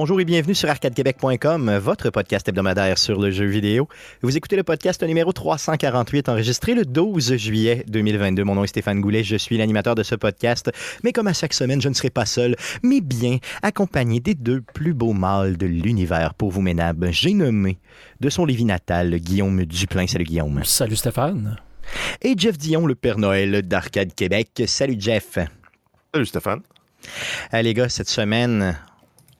Bonjour et bienvenue sur arcadequebec.com, votre podcast hebdomadaire sur le jeu vidéo. Vous écoutez le podcast numéro 348, enregistré le 12 juillet 2022. Mon nom est Stéphane Goulet, je suis l'animateur de ce podcast. Mais comme à chaque semaine, je ne serai pas seul, mais bien accompagné des deux plus beaux mâles de l'univers pour vous, Ménab. J'ai nommé de son Lévis natal Guillaume Duplain. Salut Guillaume. Salut Stéphane. Et Jeff Dion, le Père Noël d'Arcade Québec. Salut Jeff. Salut Stéphane. Euh, les gars, cette semaine,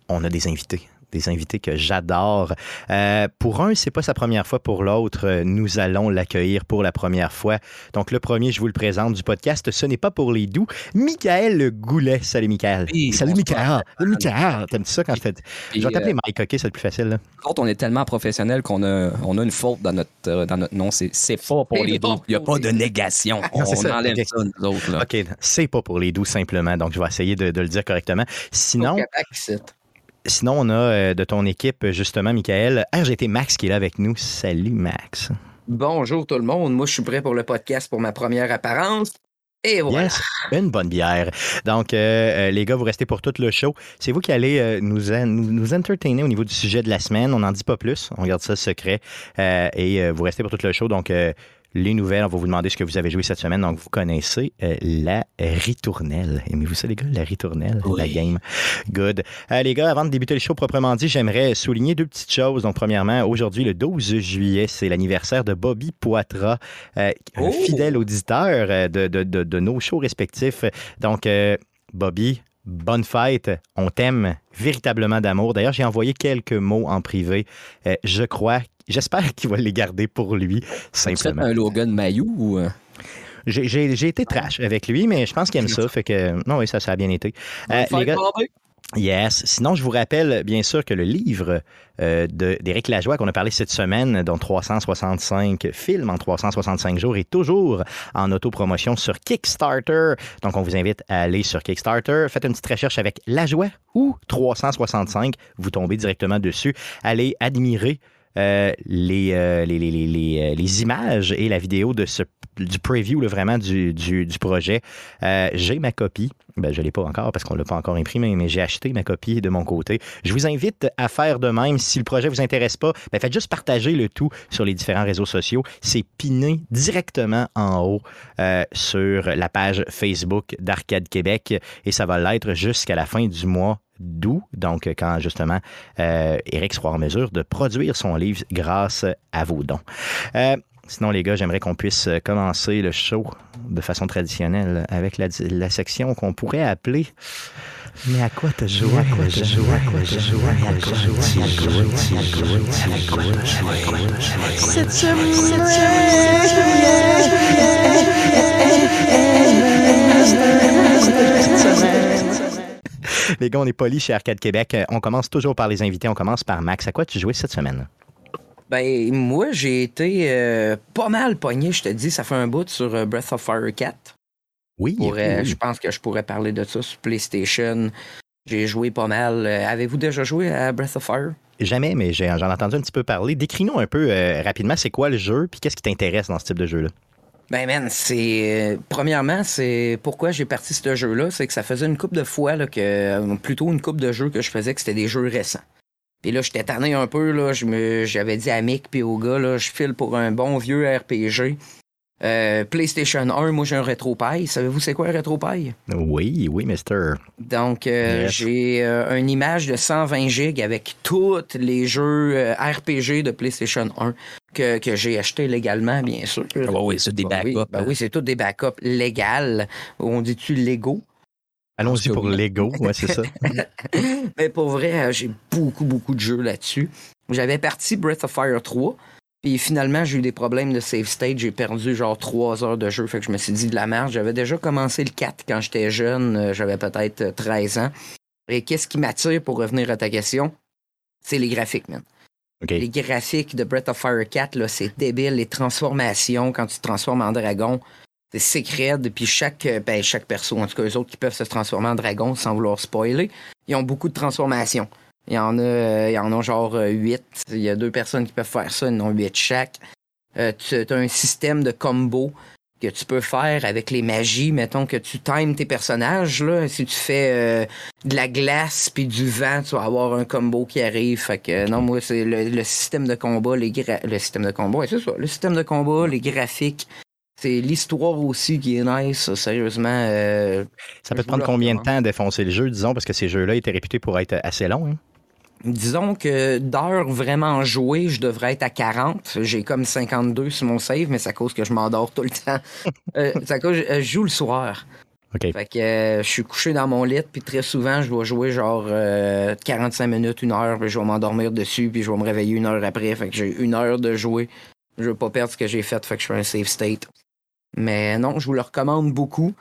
on a des invités des invités que j'adore. Euh, pour un, c'est pas sa première fois. Pour l'autre, euh, nous allons l'accueillir pour la première fois. Donc, le premier, je vous le présente du podcast. Ce n'est pas pour les doux. Michael Goulet. Salut, Michael. Salut, Michael. Salut, Michael. T'aimes-tu ça quand je fais. Je vais t'appeler Mike, OK? C'est le plus facile. Là. on est tellement professionnel qu'on a, on a une faute dans notre, euh, dans notre nom. C'est, c'est pas pour les doux. Il n'y a pas de négation. on ça. enlève ça, nous autres. Là. OK. C'est pas pour les doux, simplement. Donc, je vais essayer de, de le dire correctement. Sinon. Sinon, on a euh, de ton équipe, justement, Michael, RGT Max qui est là avec nous. Salut, Max. Bonjour tout le monde. Moi, je suis prêt pour le podcast pour ma première apparence. Et voilà. Yes, une bonne bière. Donc, euh, euh, les gars, vous restez pour tout le show. C'est vous qui allez nous, nous, nous, entertainer au niveau du sujet de la semaine. On n'en dit pas plus. On garde ça secret. et vous restez pour tout le show. Donc, les nouvelles. On va vous demander ce que vous avez joué cette semaine. Donc, vous connaissez euh, la ritournelle. Aimez-vous ça, les gars? La ritournelle, la game. Good. Euh, les gars, avant de débuter le show proprement dit, j'aimerais souligner deux petites choses. Donc, premièrement, aujourd'hui, le 12 juillet, c'est l'anniversaire de Bobby Poitras, euh, un oh! fidèle auditeur de, de, de, nos shows respectifs. Donc, Bobby, bonne fête. On t'aime véritablement d'amour. D'ailleurs, j'ai envoyé quelques mots en privé. je crois J'espère qu'il va les garder pour lui, simplement. un Logan Mayou ou... Euh? J'ai été trash avec lui, mais je pense qu'il aime ça. Fait que, non, oui, ça, ça a bien été. Euh, les gars, Yes. Sinon, je vous rappelle bien sûr que le livre euh, d'Éric Lajoie qu'on a parlé cette semaine, dont 365 films en 365 jours, est toujours en autopromotion sur Kickstarter. Donc, on vous invite à aller sur Kickstarter. Faites une petite recherche avec Lajoie ou 365. Vous tombez directement dessus. Allez admirer euh, les, euh, euh, les, images et la vidéo de ce, du preview vraiment du, du, projet. j'ai ma copie. Ben, je ne l'ai pas encore parce qu'on ne l'a pas encore imprimé, mais j'ai acheté ma copie de mon côté. Je vous invite à faire de même. Si le projet ne vous intéresse pas, ben, faites juste partager le tout sur les différents réseaux sociaux. C'est piné directement en haut sur la page Facebook d'Arcade Québec et ça va l'être jusqu'à la fin du mois d'où, donc quand justement euh, Eric sera en mesure de produire son livre grâce à vos dons. Euh, sinon, les gars, j'aimerais qu'on puisse commencer le show de façon traditionnelle avec la, la section qu'on pourrait appeler mais à quoi t'as joué? À quoi joué? À quoi joué? À quoi? Cette semaine, cette semaine, les gars, on est polis chez Arcade Québec. Euh, on commence toujours par les invités. On commence par Max. À quoi tu jouais cette semaine? Ben, moi, j'ai été euh, pas mal pogné, je te dis. Ça fait un bout sur euh, Breath of Fire 4. Oui, Je pense que je pourrais parler de ça sur PlayStation. J'ai joué pas mal. Avez-vous déjà joué à Breath of Fire? Jamais, mais j'en ai entendu un petit peu parler. Décris-nous un peu rapidement, c'est quoi le jeu, puis qu'est-ce qui t'intéresse dans ce type de jeu-là? Ben man, c'est premièrement, c'est pourquoi j'ai parti ce jeu-là, c'est que ça faisait une coupe de fois là, que plutôt une coupe de jeux que je faisais que c'était des jeux récents. Puis là, j'étais tanné un peu là, j'avais dit à Mick puis au gars là, je file pour un bon vieux RPG. Euh, PlayStation 1, moi j'ai un RetroPie. Savez-vous c'est quoi un RetroPie? Oui, oui, Mister. Donc euh, j'ai euh, une image de 120 gigs avec tous les jeux RPG de PlayStation 1 que, que j'ai acheté légalement, bien sûr. Ah oui, c'est des backups. Oui, ben oui c'est tout des backups légaux. On dit-tu Lego? Allons-y pour Lego, ouais, c'est ça. Mais pour vrai, j'ai beaucoup, beaucoup de jeux là-dessus. J'avais parti Breath of Fire 3. Puis finalement, j'ai eu des problèmes de save state. J'ai perdu genre trois heures de jeu. Fait que je me suis dit de la merde. J'avais déjà commencé le 4 quand j'étais jeune. Euh, j'avais peut-être 13 ans. Et qu'est-ce qui m'attire pour revenir à ta question? C'est les graphiques, man. Les graphiques de Breath of Fire 4, là, c'est débile. Les transformations, quand tu te transformes en dragon, c'est secret. Puis chaque, euh, ben, chaque perso, en tout cas, eux autres qui peuvent se transformer en dragon sans vouloir spoiler, ils ont beaucoup de transformations. Il y en a, euh, il y en a genre 8. Euh, il y a deux personnes qui peuvent faire ça, ils en ont 8 chaque. Euh, tu as un système de combo que tu peux faire avec les magies. Mettons que tu times tes personnages. Là. Si tu fais euh, de la glace puis du vent, tu vas avoir un combo qui arrive. Fait que non, moi, c'est le, système de combat, les le système de combat, c'est ça. Le système de combat, les graphiques. C'est l'histoire aussi qui est nice, sérieusement. Euh, ça peut te prendre combien de temps à défoncer le jeu, disons, parce que ces jeux-là étaient réputés pour être assez longs. Hein? Disons que d'heures vraiment jouées, je devrais être à 40. J'ai comme 52 sur mon save, mais c'est à cause que je m'endors tout le temps. euh, c'est à cause que je joue le soir. OK. Fait que euh, je suis couché dans mon lit, puis très souvent, je dois jouer genre 45 euh, minutes, une heure, puis je vais m'endormir dessus, puis je vais me réveiller une heure après. Fait que j'ai une heure de jouer. Je veux pas perdre ce que j'ai fait, fait que je fais un save state. Mais non, je vous le recommande beaucoup.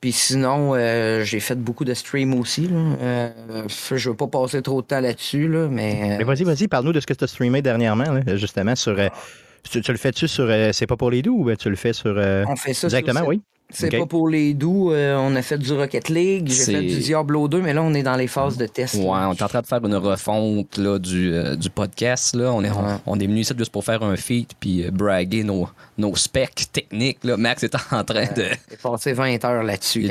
Puis sinon, euh, j'ai fait beaucoup de streams aussi. Là. Euh, je veux pas passer trop de temps là-dessus, là, mais. Euh, mais vas-y, vas-y, parle-nous de ce que tu as streamé dernièrement, justement, sur. tu, le fais-tu sur C'est pas pour les doux ou tu le fais sur. On fait ça Exactement, oui. C'est pas pour les doux. Euh, on a fait du Rocket League, j'ai fait du Diablo 2, mais là, on est dans les phases de test. Ouais, on est en train de faire une refonte là, du, euh, du podcast. Là. On est, on, est venu ici juste pour faire un feat puis euh, braguer nos, nos specs techniques. Là. Max est en train de. J'ai passé 20 heures là-dessus.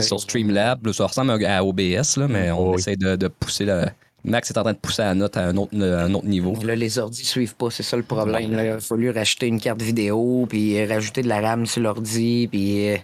sur Streamlab. ça ressemble à OBS, là, mais on essaie de, de pousser la Max est en train de pousser la note à un autre, un autre niveau. Là, les ordi suivent pas, c'est ça le problème. Il a fallu racheter une carte vidéo, puis rajouter de la RAM sur l'ordi, puis euh,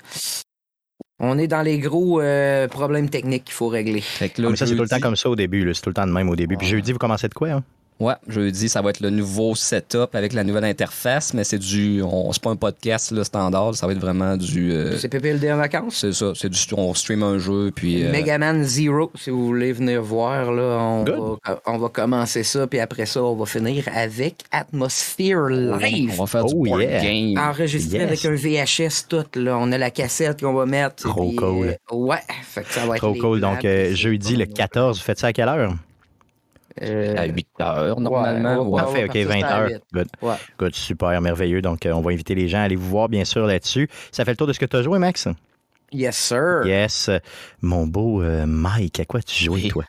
on est dans les gros euh, problèmes techniques qu'il faut régler. Là, ça, c'est tout le temps comme ça au début. C'est tout le temps de même au début. Puis jeudi, vous commencez de quoi? Hein? Ouais, jeudi, ça va être le nouveau setup avec la nouvelle interface, mais c'est du. On, c'est pas un podcast le standard, ça va être vraiment du. Euh, c'est PPLD en vacances? C'est ça, c'est du. On stream un jeu, puis. Euh, Megaman Zero, si vous voulez venir voir, là, on, va, on va commencer ça, puis après ça, on va finir avec Atmosphere Live. On va faire du oh, game. Enregistré avec un VHS tout, là. On a la cassette qu'on va mettre. Trop cool. Euh, ouais, fait que ça va être. Trop cool. Donc, jeudi le 14, vous faites ça à quelle heure? Euh, à 8 heures, normalement. Parfait, OK, 20 heures. Good. super, merveilleux. Donc, euh, on va inviter les gens à aller vous voir, bien sûr, là-dessus. Ça fait le tour de ce que tu as joué, Max? Yes, sir. Yes. Mon beau euh, Mike, à quoi tu jouais, toi?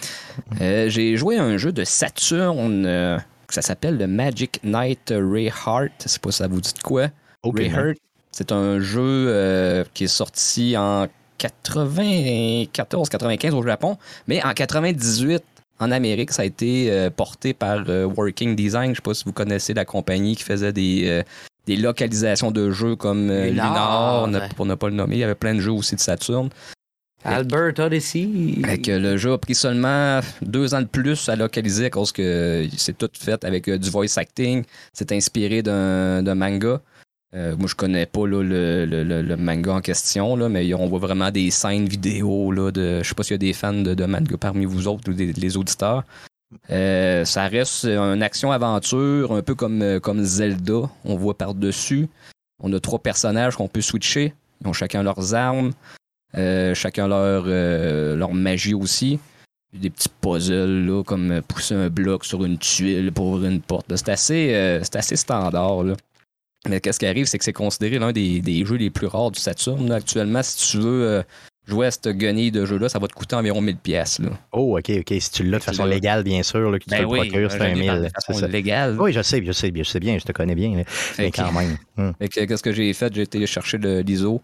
J'ai joué à un jeu de Saturn. ça s'appelle le Magic Knight Ray Heart. Je sais pas si ça vous dit de quoi. Ray Heart, c'est un jeu qui est sorti en 94-95 au Japon, mais en 98 en Amérique, ça a été euh, porté par euh, Working Design. Je ne sais pas si vous connaissez la compagnie qui faisait des, euh, des localisations de jeux comme Lunar, pour ne pas le nommer. Il y avait plein de jeux aussi de Saturn. Albert Odyssey. que le jeu a pris seulement deux ans de plus à localiser à cause que c'est tout fait avec du voice acting. C'est inspiré d'un manga. Euh, moi, je connais pas le, manga en question, mais on voit vraiment des scènes vidéo. Là, de, je sais pas s'il y a des fans de, manga parmi vous autres ou des, les auditeurs. Euh, ça reste une action-aventure, un peu comme, euh, comme Zelda. On voit par-dessus. On a trois personnages qu'on peut switcher. Ils ont chacun leurs armes, chacun leur, magie aussi. Des petits puzzles, comme pousser un bloc sur une tuile pour ouvrir une porte. C'est assez, standard. Mais qu'est-ce qui arrive, c'est que c'est considéré l'un des, jeux les plus rares du Saturn. Actuellement, si tu veux euh, jouer à cette guenille de jeu-là, ça va te coûter environ 1000 pièces. Oh, OK, OK. Si tu l'as de façon légale, bien sûr, que tu ben te le procures, c'est un 1000. De façon légale. Oui, je sais, je sais, je sais bien, je te connais bien. Mais quand même. Hmm. Qu'est-ce que j'ai fait? J'ai été chercher l'ISO.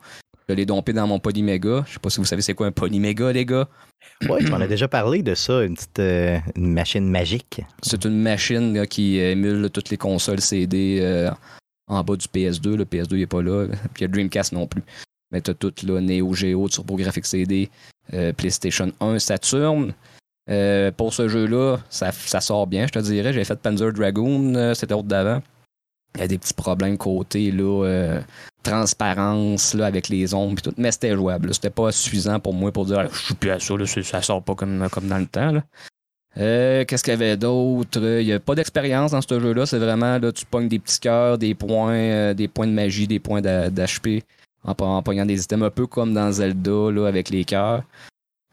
Je l'ai dompé dans mon Polyméga. Je sais pas si vous savez c'est quoi un Polyméga, les gars. Oui, tu m'en as déjà parlé de ça, une petite euh, machine magique. C'est une machine qui émule toutes les consoles CD euh, en bas du PS2. Le PS2 n'est pas là. Puis le Dreamcast non plus. Mais tu as tout là, Neo Geo, TurboGrafx CD, euh, PlayStation 1, Saturn. Euh, pour ce jeu-là, ça, sort bien, je te dirais. J'ai fait Panzer Dragoon, euh, c'était autre d'avant. Il y a des petits problèmes côté là, transparence là, avec les ombres et tout, mais c'était jouable. C'était pas suffisant pour moi pour dire je suis plus à ça, là, ça sort pas comme, comme dans le temps. Euh, qu'est-ce qu'il y avait d'autre? Il n'y a pas d'expérience dans ce jeu-là. C'est vraiment, là, tu pognes des petits cœurs, des points, euh, des points de magie, des points d'HP en, en pognant des items un peu comme dans Zelda là, avec les cœurs.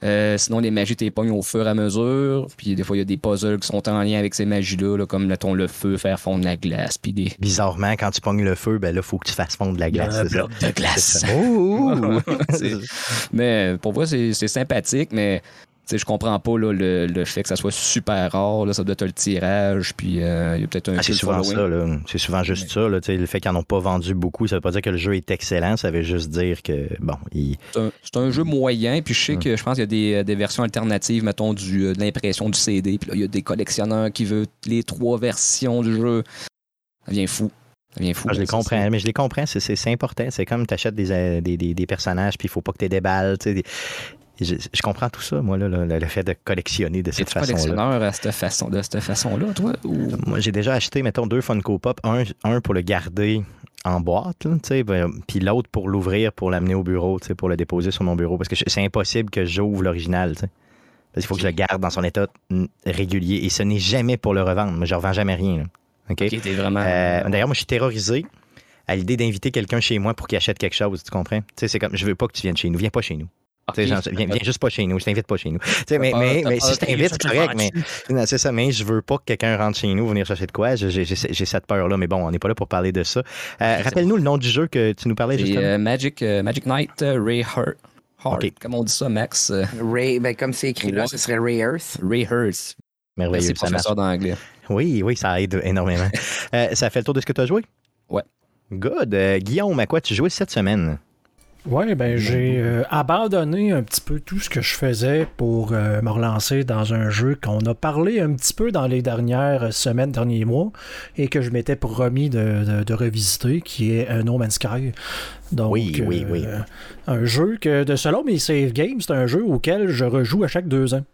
Euh, sinon, les magies, tu les pognes au fur et à mesure. Puis des fois, il y a des puzzles qui sont en lien avec ces magies-là, comme mettons, le feu, faire fondre la glace. Puis des... Bizarrement, quand tu pognes le feu, ben là, il faut que tu fasses fondre la glace. Un bloc de glace. oh! mais pour moi, c'est sympathique, mais sais, je comprends pas là, le, le, fait que ça soit super rare. Là, ça doit être le tirage, puis euh, il y a peut-être un ah, C'est souvent ça. C'est souvent juste ça. Là, le fait qu'ils n'en ont pas vendu beaucoup, ça veut pas dire que le jeu est excellent. Ça veut juste dire que, bon, il... C'est un, jeu moyen, puis je sais que je pense qu'il y a des, euh, des, versions alternatives, mettons, du, euh, de l'impression du CD, puis là, il y a des collectionneurs qui veulent les trois versions du jeu. Ça devient fou. Ça devient fou. Ah, je les comprends, mais je les comprends, c'est important. C'est comme tu achètes des, des, des, personnages, puis il faut pas que tu aies des balles. Je, je, comprends tout ça, moi, là, le, fait de collectionner de cette façon-là. collectionneur à cette façon, de cette façon-là, toi? Moi, j'ai déjà acheté, mettons, deux Funko Pop. Un, un pour le garder en boîte, ben, puis l'autre pour l'ouvrir, pour l'amener au bureau, pour le déposer sur mon bureau. Parce que c'est impossible que j'ouvre l'original. Parce qu'il faut que je le garde dans son état régulier. Et ce n'est jamais pour le revendre. Moi, je ne revends jamais rien. vraiment... Euh, d'ailleurs, moi, je suis terrorisé à l'idée d'inviter quelqu'un chez moi pour qu'il achète quelque chose. Tu comprends? C'est comme, je veux pas que tu viennes chez nous. Viens pas chez nous viens, juste pas chez nous, je t'invite pas chez nous. mais, mais, mais si je t'invite, c'est correct, mais c'est ça, mais je veux pas que quelqu'un rentre chez nous, venir chercher de quoi. J'ai cette peur-là, mais bon, on n'est pas là pour parler de ça. Euh, rappelle-nous le nom du jeu que tu nous parlais justement. Euh, Magic, euh, Magic Knight Ray Heart. Heart. Comme on dit ça, Max. Ray, ben, comme c'est écrit là, ce serait Ray Earth. Ray Earth. Merveilleux. C'est professeur d'anglais. Oui, oui, ça aide énormément. ça fait le tour de ce que tu as joué? Ouais. Good. Guillaume, à quoi tu jouais cette semaine? Oui, ben j'ai euh, abandonné un petit peu tout ce que je faisais pour euh, me relancer dans un jeu qu'on a parlé un petit peu dans les dernières semaines, derniers mois, et que je m'étais promis de, de, revisiter, qui est No Man's Sky. Donc, oui, oui, oui. Euh, un jeu que, de selon mes save games, c'est un jeu auquel je rejoue à chaque deux ans.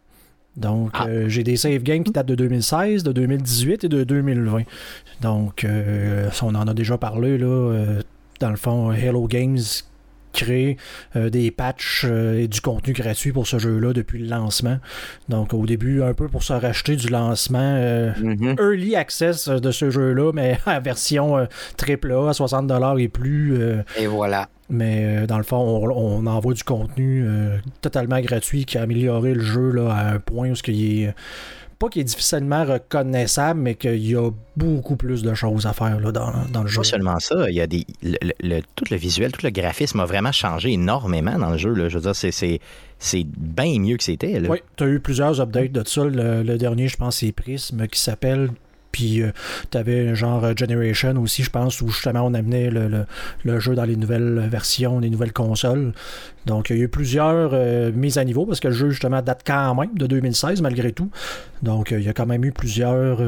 Donc, ah. j'ai des save games qui datent de 2016, de 2018 et de 2020. Donc, on en a déjà parlé, là, dans le fond, Hello Games créer euh, des patchs euh, et du contenu gratuit pour ce jeu-là depuis le lancement. Donc au début, un peu pour se racheter du lancement euh, mm-hmm. Early Access de ce jeu-là, mais à version triple A, à 60$ et plus. et voilà. Mais dans le fond, on, envoie du contenu totalement gratuit qui a amélioré le jeu là, à un point où ce qu'il est pas qu'il est difficilement reconnaissable, mais qu'il y a beaucoup plus de choses à faire là, dans, dans, le jeu. Pas seulement ça, il y a des, le, tout le visuel, tout le graphisme a vraiment changé énormément dans le jeu. Là. Je veux dire, c'est, c'est, c'est bien mieux que c'était. Oui, tu as eu plusieurs updates de ça. Le, le dernier, je pense, c'est Prism qui s'appelle puis euh, tu avais genre euh, Generation aussi, je pense, où justement on amenait le, jeu dans les nouvelles versions, les nouvelles consoles. Donc il y a eu plusieurs euh, mises à niveau parce que le jeu justement date quand même de 2016 malgré tout. Donc il y a quand même eu plusieurs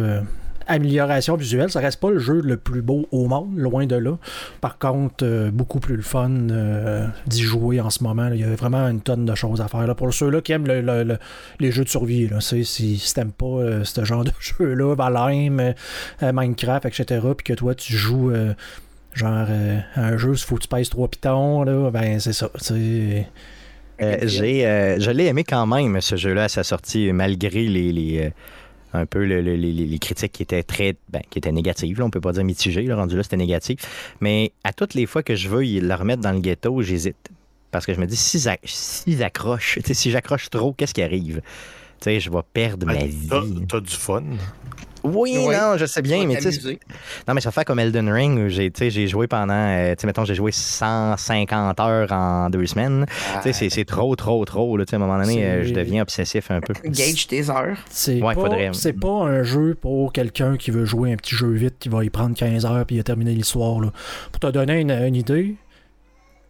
amélioration visuelle. Ça reste pas le jeu le plus beau au monde, loin de là. Par contre, euh, beaucoup plus le fun euh, d'y jouer en ce moment. Il y a vraiment une tonne de choses à faire. Là. Pour ceux-là qui aiment les jeux de survie, là. si, si t'aimes pas euh, ce genre de jeu-là, Valheim, Minecraft, etc., puis que toi tu joues genre un jeu, il faut que tu pèses trois pitons, là, ben c'est ça. j'ai, je l'ai aimé quand même, ce jeu-là, à sa sortie, malgré les, un peu les, critiques qui étaient très ben, qui étaient négatives. Là, on peut pas dire mitigées, le rendu là, c'était négatif. Mais à toutes les fois que je veux le remettre dans le ghetto, j'hésite. Parce que je me dis, si, si j'accroche, si j'accroche trop, qu'est-ce qui arrive? je vais perdre ma vie. T'as du fun. Oui, non, je sais bien, mais tu sais. Non, mais ça fait comme Elden Ring où j'ai, j'ai joué pendant, euh, tu sais, mettons, j'ai joué 150 heures en deux semaines. tu sais, c'est trop, trop, trop. Là, à un moment donné, euh, je deviens obsessif un peu. Gage tes heures. C'est ouais, pas, pas un jeu pour quelqu'un qui veut jouer un petit jeu vite, qui va y prendre 15 heures puis il a terminé l'histoire. Pour te donner une, une idée,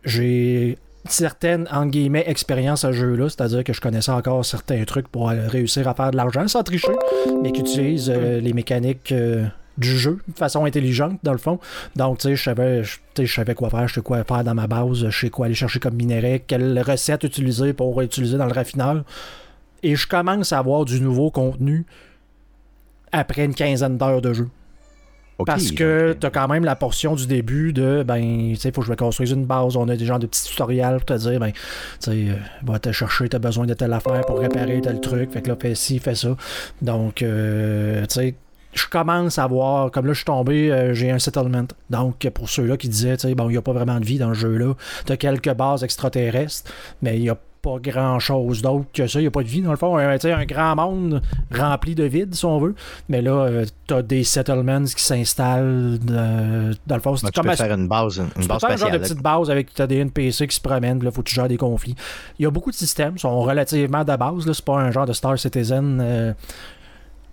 j'ai certaines, en guillemets, expériences à jeu-là, c'est-à-dire que je connaissais encore certains trucs pour réussir à faire de l'argent sans tricher, mais qui utilisent euh, les mécaniques euh, du jeu de façon intelligente, dans le fond. Donc, tu sais, je savais, je savais quoi faire, je sais quoi faire dans ma base, je sais quoi aller chercher comme minerai, quelle recette utiliser pour utiliser dans le raffineur. Et je commence à avoir du nouveau contenu après une quinzaine d'heures de jeu parce que tu as quand même la portion du début de, ben, tu sais, faut que je me construise une base. On a des genres de petits tutoriels pour te dire, ben, tu sais, euh, va te chercher, tu as besoin de telle affaire pour réparer tel truc. Fait que là, fais ci, fais ça. Donc, euh, tu sais, je commence à voir, comme là, je suis tombé, euh, j'ai un settlement. Donc, pour ceux-là qui disaient, tu sais, bon, il n'y a pas vraiment de vie dans le jeu-là. Tu as quelques bases extraterrestres, mais il n'y a pas grand chose d'autre que ça. Il n'y a pas de vie, dans le fond. Un, un grand monde rempli de vide, si on veut. Mais là, euh, tu as des settlements qui s'installent dans le fond. C'est comme faire une base, une base spatiale. un genre de petite base avec as des NPC qui se promènent. Là, faut que tu gères des conflits. Il y a beaucoup de systèmes, sont relativement de base. C'est pas un genre de Star Citizen.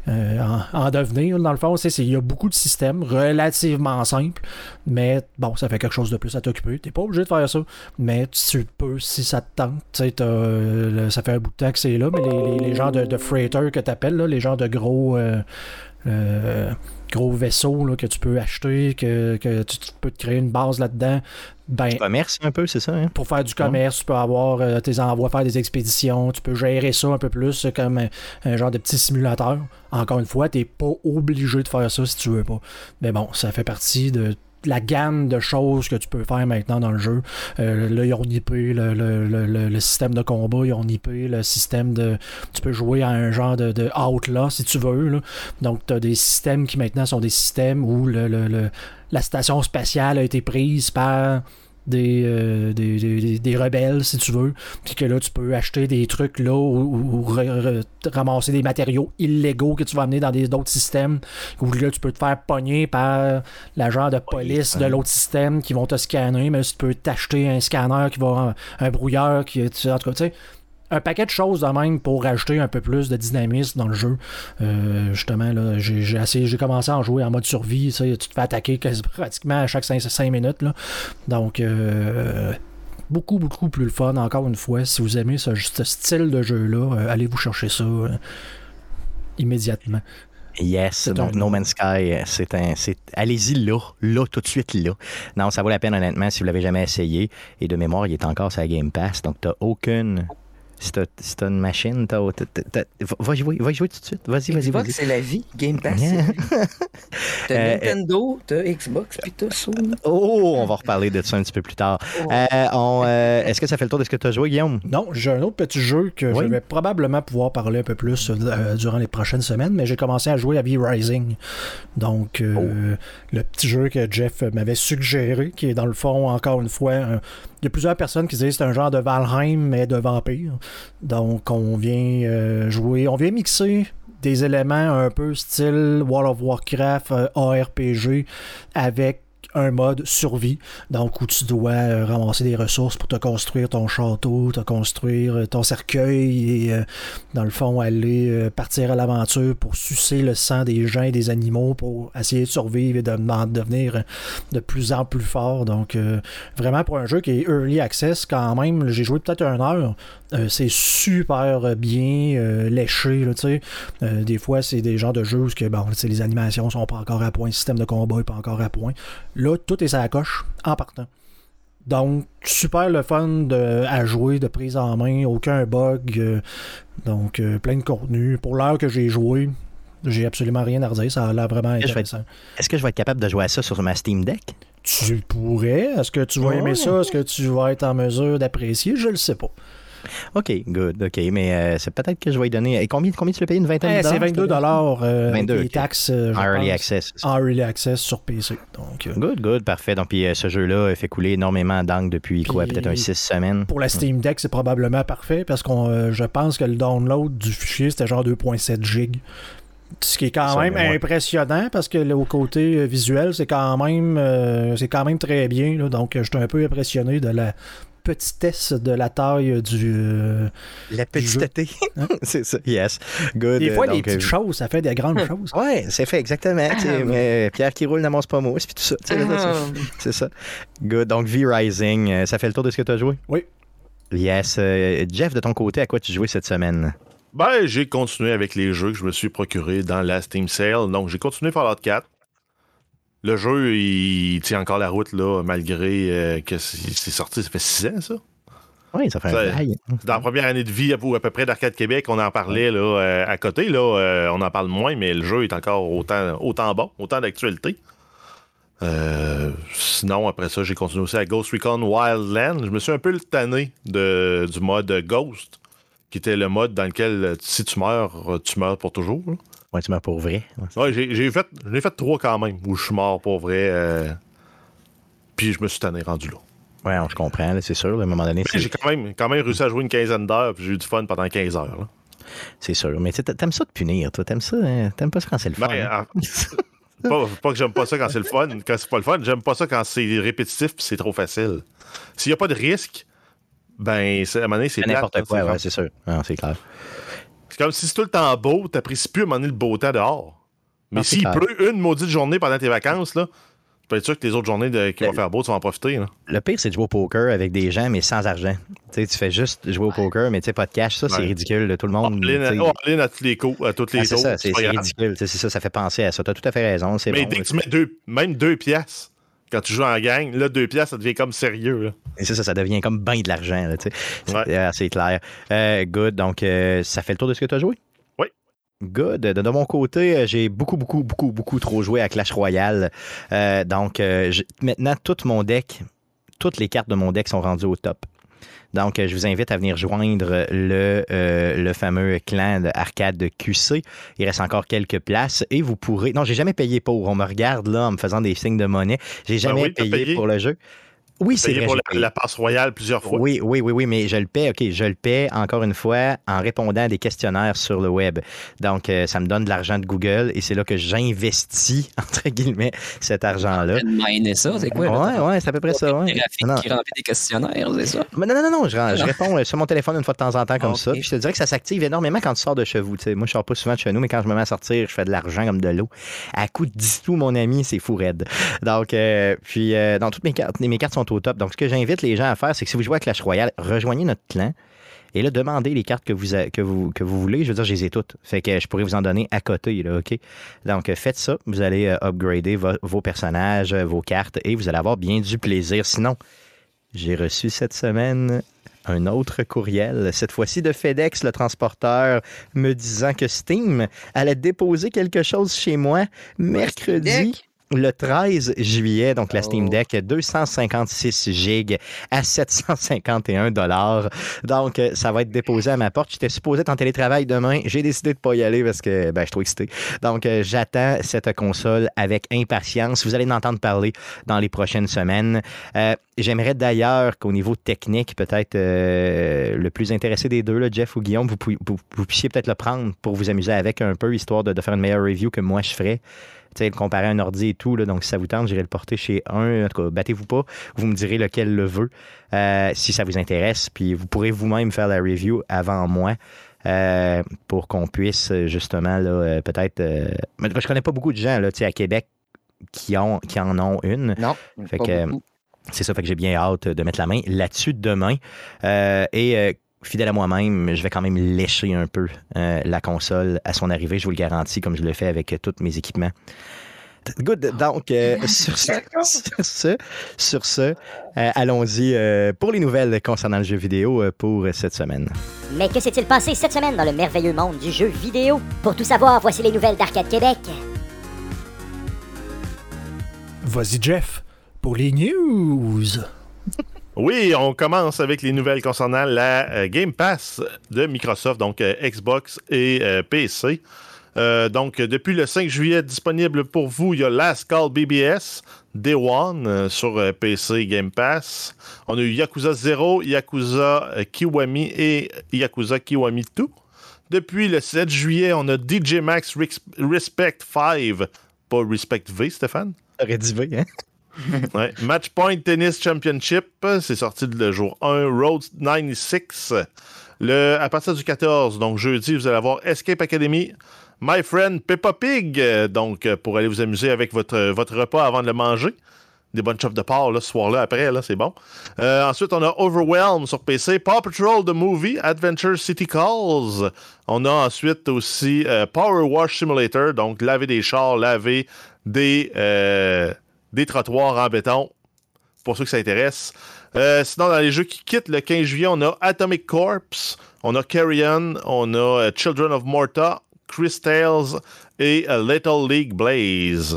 Euh, en, devenir, dans le fond. Il y a beaucoup de systèmes relativement simples, mais bon, ça fait quelque chose de plus à t'occuper. T'es pas obligé de faire ça, mais tu peux si ça te tente. ça fait un bout de temps que c'est là, mais les, les, gens de, freighter que tu appelles, les gens de gros. Euh, euh, gros vaisseaux là, que tu peux acheter, que, tu, peux te créer une base là-dedans. Ben, commerce un peu, c'est ça? Hein? Pour faire du commerce, tu peux avoir euh, tes envois, faire des expéditions, tu peux gérer ça un peu plus comme un, genre de petit simulateur. Encore une fois, tu n'es pas obligé de faire ça si tu veux pas. Mais bon, ça fait partie de la gamme de choses que tu peux faire maintenant dans le jeu. Euh, là, ils ont nippé le, le, système de combat, ils ont nippé le système de. Tu peux jouer à un genre de, de outlaw si tu veux. Donc, tu as des systèmes qui maintenant sont des systèmes où le, la station spatiale a été prise par euh, des, des, des, rebelles, si tu veux, puis que là, tu peux acheter des trucs là ou, ramasser des matériaux illégaux que tu vas amener dans d'autres systèmes, où là, tu peux te faire pogner par l'agent de police de l'autre système qui vont te scanner, mais tu peux t'acheter un scanner qui va un brouilleur qui en tout cas, tu sais un paquet de choses de même pour rajouter un peu plus de dynamisme dans le jeu. Euh, justement, là, j'ai, j'ai commencé à en jouer en mode survie. Tu te fais attaquer pratiquement à chaque 5, minutes. Là. Donc, euh, beaucoup, beaucoup plus le fun. Encore une fois, si vous aimez ce, style de jeu-là, euh, allez vous chercher ça immédiatement. Yes, donc No Man's Sky, c'est un. Allez-y là, là, tout de suite là. Non, ça vaut la peine honnêtement si vous l'avez jamais essayé. Et de mémoire, il est encore sur la Game Pass, donc t'as aucune si t'as une machine, t'as, va, jouer, va jouer tout de suite. Vas-y, vas-y, vas-y. c'est la vie. Game Pass, T'as euh, Nintendo, t'as Xbox, puis t'as Sony. Oh, on va reparler de ça un petit peu plus tard. Oh. Euh, euh, est-ce que ça fait le tour de ce que tu as joué, Guillaume? Non, j'ai un autre petit jeu que je vais probablement pouvoir parler un peu plus durant les prochaines semaines, mais j'ai commencé à jouer à V-Rising. Donc, oh. le petit jeu que Jeff m'avait suggéré, qui est dans le fond, encore une fois, un, il y a plusieurs personnes qui disent que c'est un genre de Valheim, mais de vampire. Donc, on vient euh, jouer, on vient mixer des éléments un peu style World of Warcraft, euh, ARPG, avec un mode survie, donc où tu dois euh, ramasser des ressources pour te construire ton château, te construire ton cercueil et dans le fond aller partir à l'aventure pour sucer le sang des gens et des animaux pour essayer de survivre et de, devenir de plus en plus fort. Donc vraiment pour un jeu qui est early access quand même, j'ai joué peut-être une heure. C'est super bien léché. des fois, c'est des genres de jeux où que, bon, les animations sont pas encore à point, le système de combat n'est pas encore à point. Là, tout est à coche en partant. Donc, super le fun de, à jouer, de prise en main, aucun bug. Euh, donc, euh, plein de contenu. Pour l'heure que j'ai joué, j'ai absolument rien à redire. Ça a l'air vraiment intéressant. Est-ce que je vais être capable de jouer à ça sur ma Steam Deck? Tu pourrais. Est-ce que tu vas aimer ça? Est-ce que tu vas être en mesure d'apprécier? Je le sais pas. OK, good. OK, mais euh, c'est peut-être que je vais y donner. Et combien, combien tu l'as payé? Une vingtaine de dollars C'est 22 dollars. 22 les taxes. Euh, early access. early access sur PC. Donc, euh, Good, good, parfait. Donc, puis ce jeu-là fait couler énormément d'encre depuis quoi Peut-être un 6 semaines. Pour la Steam Deck, c'est probablement parfait parce que je pense que le download du fichier, c'était genre 2,7 gigs. Ce qui est quand même impressionnant parce que au côté visuel, c'est quand même c'est quand même très bien. donc, je suis un peu impressionné de la petitesse de la taille du. Euh, la petiteté. Hein? c'est ça, yes. Good. Des fois, des petites euh, choses, ça fait des grandes choses. Oui, c'est fait, exactement. Ah, mais Pierre qui roule n'amorce pas mousse, puis tout ça. Ah. C'est ça. Good. Donc, V-Rising, euh, ça fait le tour de ce que tu as joué? Oui. Yes. Jeff, de ton côté, à quoi tu jouais cette semaine? Ben, j'ai continué avec les jeux que je me suis procuré dans la Steam Sale. Donc, j'ai continué Fallout 4. Le jeu, il tient encore la route, là, malgré euh, que c'est sorti, ça fait six ans, ça? Oui, ça fait un bail. Dans la première année de vie, à peu près d'Arcade Québec, on en parlait là, euh, à côté. Là, euh, on en parle moins, mais le jeu est encore autant, autant bon, autant d'actualité. sinon, après ça, j'ai continué aussi à Ghost Recon Wildland. Je me suis un peu tanné de, du mode Ghost, qui était le mode dans lequel, si tu meurs, tu meurs pour toujours. Ouais, tu meurs pour vrai. Ouais, j'ai fait, fait trois quand même, où je suis mort pour vrai. Euh, puis je me suis tanné rendu là. Ouais, je comprends, c'est sûr. À un moment donné, j'ai quand même, quand même réussi à jouer une quinzaine d'heures, puis j'ai eu du fun pendant 15 heures. C'est sûr. Mais t'aimes ça de punir, toi. T'aimes ça, hein? t'aimes pas ça quand c'est le fun. Ben, hein? pas, que j'aime pas ça quand c'est le fun. Quand c'est pas le fun, j'aime pas ça quand c'est répétitif puis c'est trop facile. S'il n'y a pas de risque, ben, à un moment donné, c'est n'importe quoi, ouais, c'est sûr. c'est clair. C'est comme si c'est tout le temps beau, t'apprécies plus à un moment donné le beau temps dehors. Mais s'il pleut une maudite journée pendant tes vacances, là, tu peux être sûr que les autres journées de, qui vont faire beau, tu vas en profiter. Le pire, c'est de jouer au poker avec des gens, mais sans argent. tu fais juste jouer au poker, mais tu sais, pas de cash. Ça, c'est ridicule. Tout le monde. All-in à tous les coups, à toutes les ah, C'est ça, c'est ridicule. C'est ça, ça fait penser à ça. Tu as tout à fait raison. Mais dès que tu mets deux, même deux pièces, quand tu joues en gang, là, deux pièces, ça devient comme sérieux. Et ça, ça devient comme bien de l'argent. C'est clair. Euh, good. Donc, euh, ça fait le tour de ce que tu as joué? Good. De, mon côté, euh, j'ai beaucoup, beaucoup, beaucoup, beaucoup trop joué à Clash Royale. Euh, donc, euh, maintenant, tout mon deck, toutes les cartes de mon deck sont rendues au top. Donc, je vous invite à venir joindre le, le fameux clan de Arcade de QC. Il reste encore quelques places et vous pourrez. Non, j'ai jamais payé pour. On me regarde là en me faisant des signes de monnaie. J'ai ben jamais payé pour le jeu. Oui, c'est vrai. pour la, passe royale plusieurs fois. Oui, oui, oui, oui, mais je le paie, OK, je le paie encore une fois en répondant à des questionnaires sur le web. Donc, euh, ça me donne de l'argent de Google et c'est là que j'investis, entre guillemets, cet argent-là. Miner ça, c'est quoi? Oui, oui, c'est à peu près ça. Ouais. qui remplit des questionnaires, c'est ça? non, non, non, non, je, réponds euh, sur mon téléphone une fois de temps en temps comme ça. Puis je te dirais que ça s'active énormément quand tu sors de chez vous. Moi, je sors pas souvent de chez nous, mais quand je me mets à sortir, je fais de l'argent comme de l'eau. À coup de 10 tout, mon ami, c'est fou raide. Donc, euh, puis, dans toutes mes cartes, mes cartes sont au top. Donc, ce que j'invite les gens à faire, c'est que si vous jouez à Clash Royale, rejoignez notre clan. Et là, demandez les cartes que vous, que vous, que vous voulez. Je veux dire, je les ai toutes. Fait que je pourrais vous en donner à côté, là, OK? Donc, faites ça. Vous allez euh, upgrader vos personnages, euh, vos cartes, et vous allez avoir bien du plaisir. Sinon, j'ai reçu cette semaine un autre courriel, cette fois-ci de FedEx, le transporteur, me disant que Steam allait déposer quelque chose chez moi mercredi le 13 juillet, donc la Steam oh. Deck, 256 gigs à 751 dollars. Donc, euh, ça va être déposé à ma porte. J'étais supposé être en télétravail demain. J'ai décidé de pas y aller parce que ben, je suis trop excité. Donc, euh, j'attends cette console avec impatience. Vous allez en entendre parler dans les prochaines semaines. Euh, j'aimerais d'ailleurs qu'au niveau technique, peut-être le plus intéressé des deux, là, Jeff ou Guillaume, vous, vous, puissiez peut-être le prendre pour vous amuser avec un peu, histoire de, de faire une meilleure review que moi je ferais le comparer à un ordi et tout. Là, donc, si ça vous tente, j'irai le porter chez un. En tout cas, battez-vous pas. Vous me direz lequel le veut euh, si ça vous intéresse. Puis vous pourrez vous-même faire la review avant moi. Euh, pour qu'on puisse justement là, euh, peut-être. je connais pas beaucoup de gens là, à Québec qui, ont, qui en ont une. Non. Fait que, c'est ça, fait que j'ai bien hâte de mettre la main là-dessus demain. et fidèle à moi-même, je vais quand même lécher un peu euh, la console à son arrivée, je vous le garantis, comme je le fais avec tous mes équipements. Good. Donc, euh, sur, ce, sur ce, euh, allons-y pour les nouvelles concernant le jeu vidéo pour cette semaine. Mais que s'est-il passé cette semaine dans le merveilleux monde du jeu vidéo? Pour tout savoir, voici les nouvelles d'Arcade Québec. Vas-y, Jeff, pour les news. Oui, on commence avec les nouvelles concernant la euh, Game Pass de Microsoft, donc euh, Xbox et euh, PC. donc, depuis le 5 juillet, disponible pour vous, il y a Last Call BBS, Day One sur PC Game Pass. On a eu Yakuza 0, Yakuza Kiwami et Yakuza Kiwami 2. Depuis le 7 juillet, on a DJ Max Respect 5, pas Respect V, Stéphane? Aurait dit hein? ouais. Match Point Tennis Championship, c'est sorti le jour 1. Road 96, le, à partir du 14, donc jeudi, vous allez avoir Escape Academy. My Friend Peppa Pig, donc pour aller vous amuser avec votre, votre repas avant de le manger. Des bonnes chops de porc là, ce soir-là, après, là, c'est bon. Euh, ensuite, on a Overwhelm sur PC, Paw Patrol The Movie, Adventure City Calls. On a ensuite aussi euh, Power Wash Simulator, donc laver des chars, laver des, euh, des trottoirs en béton, pour ceux que ça intéresse. Euh, sinon, dans les jeux qui quittent le 15 juillet, on a Atomic Corps, on a Carrion, on a euh, Children of Morta, Crystals et euh, Little League Blaze.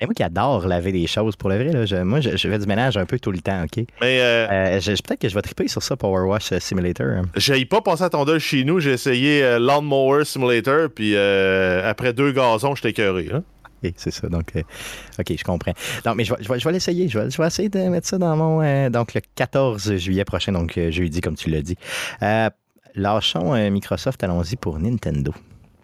Et moi qui adore laver des choses, pour le vrai, là, moi, je, fais du ménage un peu tout le temps, OK? Mais peut-être que je vais triper sur ça, Power Wash Simulator. Hein. J'ai pas passé à ton chez nous. J'ai essayé Lawnmower Simulator, puis après deux gazons, j'étais écœuré. Hein? c'est ça. Donc, euh, OK, je comprends. Non, mais je vais, je vais, l'essayer. Je vais, je vais, essayer de mettre ça dans mon. Euh, donc, le 14 juillet prochain, donc jeudi, comme tu l'as dit. lâchons Microsoft, allons-y pour Nintendo.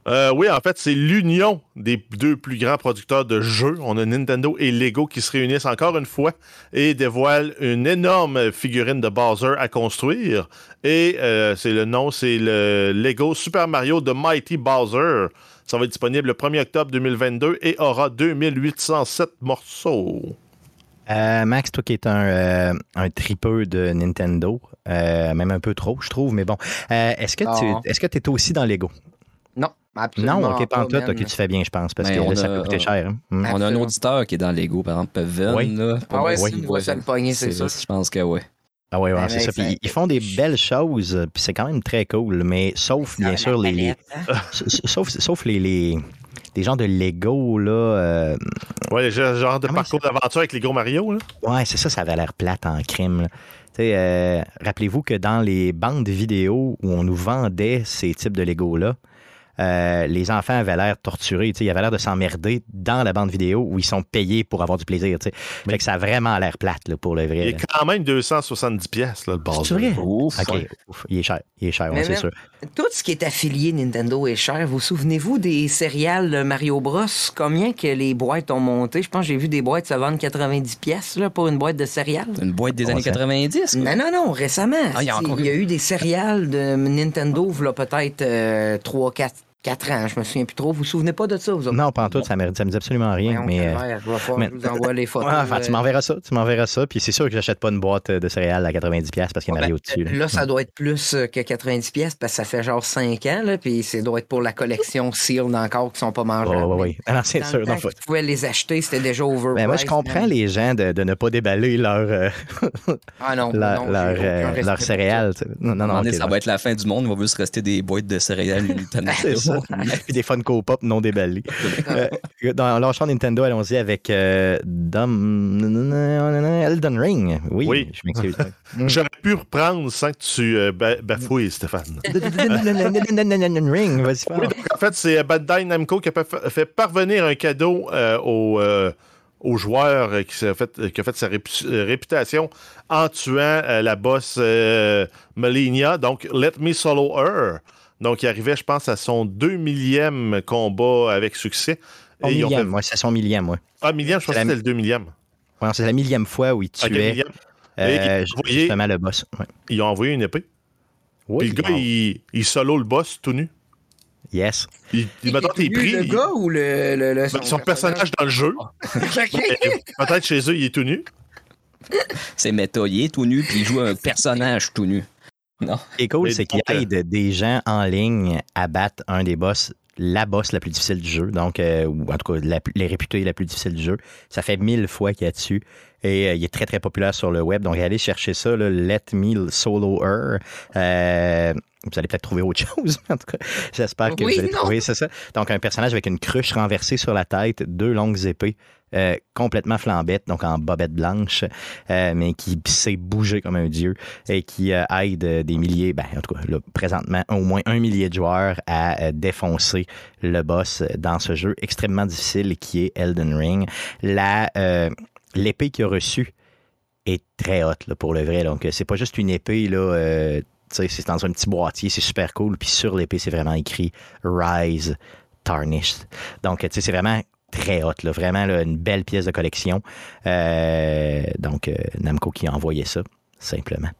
Euh, oui, en fait, c'est l'union des deux plus grands producteurs de jeux. On a Nintendo et Lego qui se réunissent encore une fois et dévoilent une énorme figurine de Bowser à construire. Et euh, c'est le nom, c'est le Lego Super Mario de Mighty Bowser. Ça va être disponible le 1er octobre 2022 et aura 2807 morceaux. Euh, Max, toi qui es un, un tripeux de Nintendo, même un peu trop, je trouve, mais bon. est-ce que tu est-ce que es aussi dans Lego? Non, ok, pas en tout, ok, tu fais bien, je pense, parce que là, ça peut coûter cher. Hein. Hmm. On a un auditeur qui est dans Lego, par exemple, Peven. Oui. Là, ah ouais, oui. voit ça le pogner, c'est ça. Je pense que oui. Ah oui, ouais, c'est ça. Puis ils font des belles choses, puis c'est quand même très cool, mais sauf, bien sûr, les, hein. sauf, sauf les, les, les genres de Lego, là. Euh... Ouais, les genres de parcours d'aventure avec Lego Mario, là. Ouais, c'est ça, ça avait l'air plate en crime, euh, Rappelez-vous que dans les bandes vidéo où on nous vendait ces types de Lego-là, euh, les enfants avaient l'air torturés. Ils avaient l'air de s'emmerder dans la bande vidéo où ils sont payés pour avoir du plaisir. Mais que ça a vraiment l'air plate pour le vrai. Il est quand même 270 pièces, le base. C'est vrai? Il est cher. Il est cher, c'est sûr. Tout ce qui est affilié Nintendo est cher. Vous souvenez-vous des céréales Mario Bros? Combien que les boîtes ont monté? Je pense que j'ai vu des boîtes se vendre 90 pièces pour une boîte de céréales. Une boîte des années 90? Non, non, non, récemment. Ah, il, y a eu des céréales de Nintendo, peut-être 3-4 euh, 4 ans, je me souviens plus trop. Vous vous souvenez pas de ça, vous Non, pas en tout, ça ne me dit absolument rien. mais, euh, je, vous envoie les photos. enfin, tu m'enverras ça, tu m'enverras ça. Puis c'est sûr que j'achète pas une boîte de céréales à 90$ parce qu'il y a Mario ben, dessus. Là. ça doit être plus que 90$ parce que ça fait genre 5 ans. Là, puis ça doit être pour la collection Sealed encore qui sont pas mangés. Oui, oui, oui. c'est sûr. Non, faut... Tu pouvais les acheter, c'était déjà over. Ben, moi, je comprends les gens de, de, ne pas déballer leur, euh, ah non, leur, non, leur, euh, leur céréales. Non, non, non, ça va être la fin du monde. Il va juste rester des boîtes de céréales ça. Puis des Funko Pop non déballés. euh, dans l'enchant Nintendo, allons-y avec euh, Elden Ring. Oui, oui. je m'excuse. J'aurais pu reprendre sans que tu euh, bafouilles, Stéphane. Elden Ring, vas-y. Oui, donc, en fait, c'est Bandai Namco qui a fait parvenir un cadeau euh, au au joueur qui, a fait, qui a fait sa réputation en tuant la boss euh, donc Let Me Solo Her. Donc, il arrivait, je pense, à son 2 millième combat avec succès. Son millième, fait... c'est son millième, oui. Ah, millième, je pense que c'était le 2 millième. Ouais, c'est la millième fois où il tuait euh, justement le boss. Ils ont envoyé une épée. Oui, Puis le gars, il, il, solo le boss tout nu. Yes. Il, il, il pris. Le gars ou le. le, le son, son personnage? dans le jeu. Peut-être chez eux, il est tout nu. C'est méta, il est tout nu, puis il joue un personnage tout nu. Non. Ce qui est cool, c'est qu'il aide des gens en ligne à battre un des boss, la boss la plus difficile du jeu, donc, euh, ou en tout cas, les réputés la plus difficile du jeu. Ça fait mille fois qu'il y a dessus. Et euh, il est très, très populaire sur le web. Donc, allez chercher ça, Let Me Solo Her. Euh, vous allez peut-être trouver autre chose. en tout cas, j'espère que vous allez trouver, c'est ça. Donc, un personnage avec une cruche renversée sur la tête, deux longues épées. Euh, complètement flambette, donc en bobette blanche, euh, mais qui sait bouger comme un dieu et qui euh, aide des milliers, ben, en tout cas, présentement, au moins un millier de joueurs à défoncer le boss dans ce jeu extrêmement difficile qui est Elden Ring. La, l'épée qu'il a reçue est très haute pour le vrai. Donc, c'est pas juste une épée, là. c'est dans un petit boîtier, c'est super cool. Puis sur l'épée, c'est vraiment écrit Rise Tarnished. Donc, c'est vraiment très haute, là, vraiment une belle pièce de collection. Euh, donc, euh, Namco qui a envoyé ça, simplement.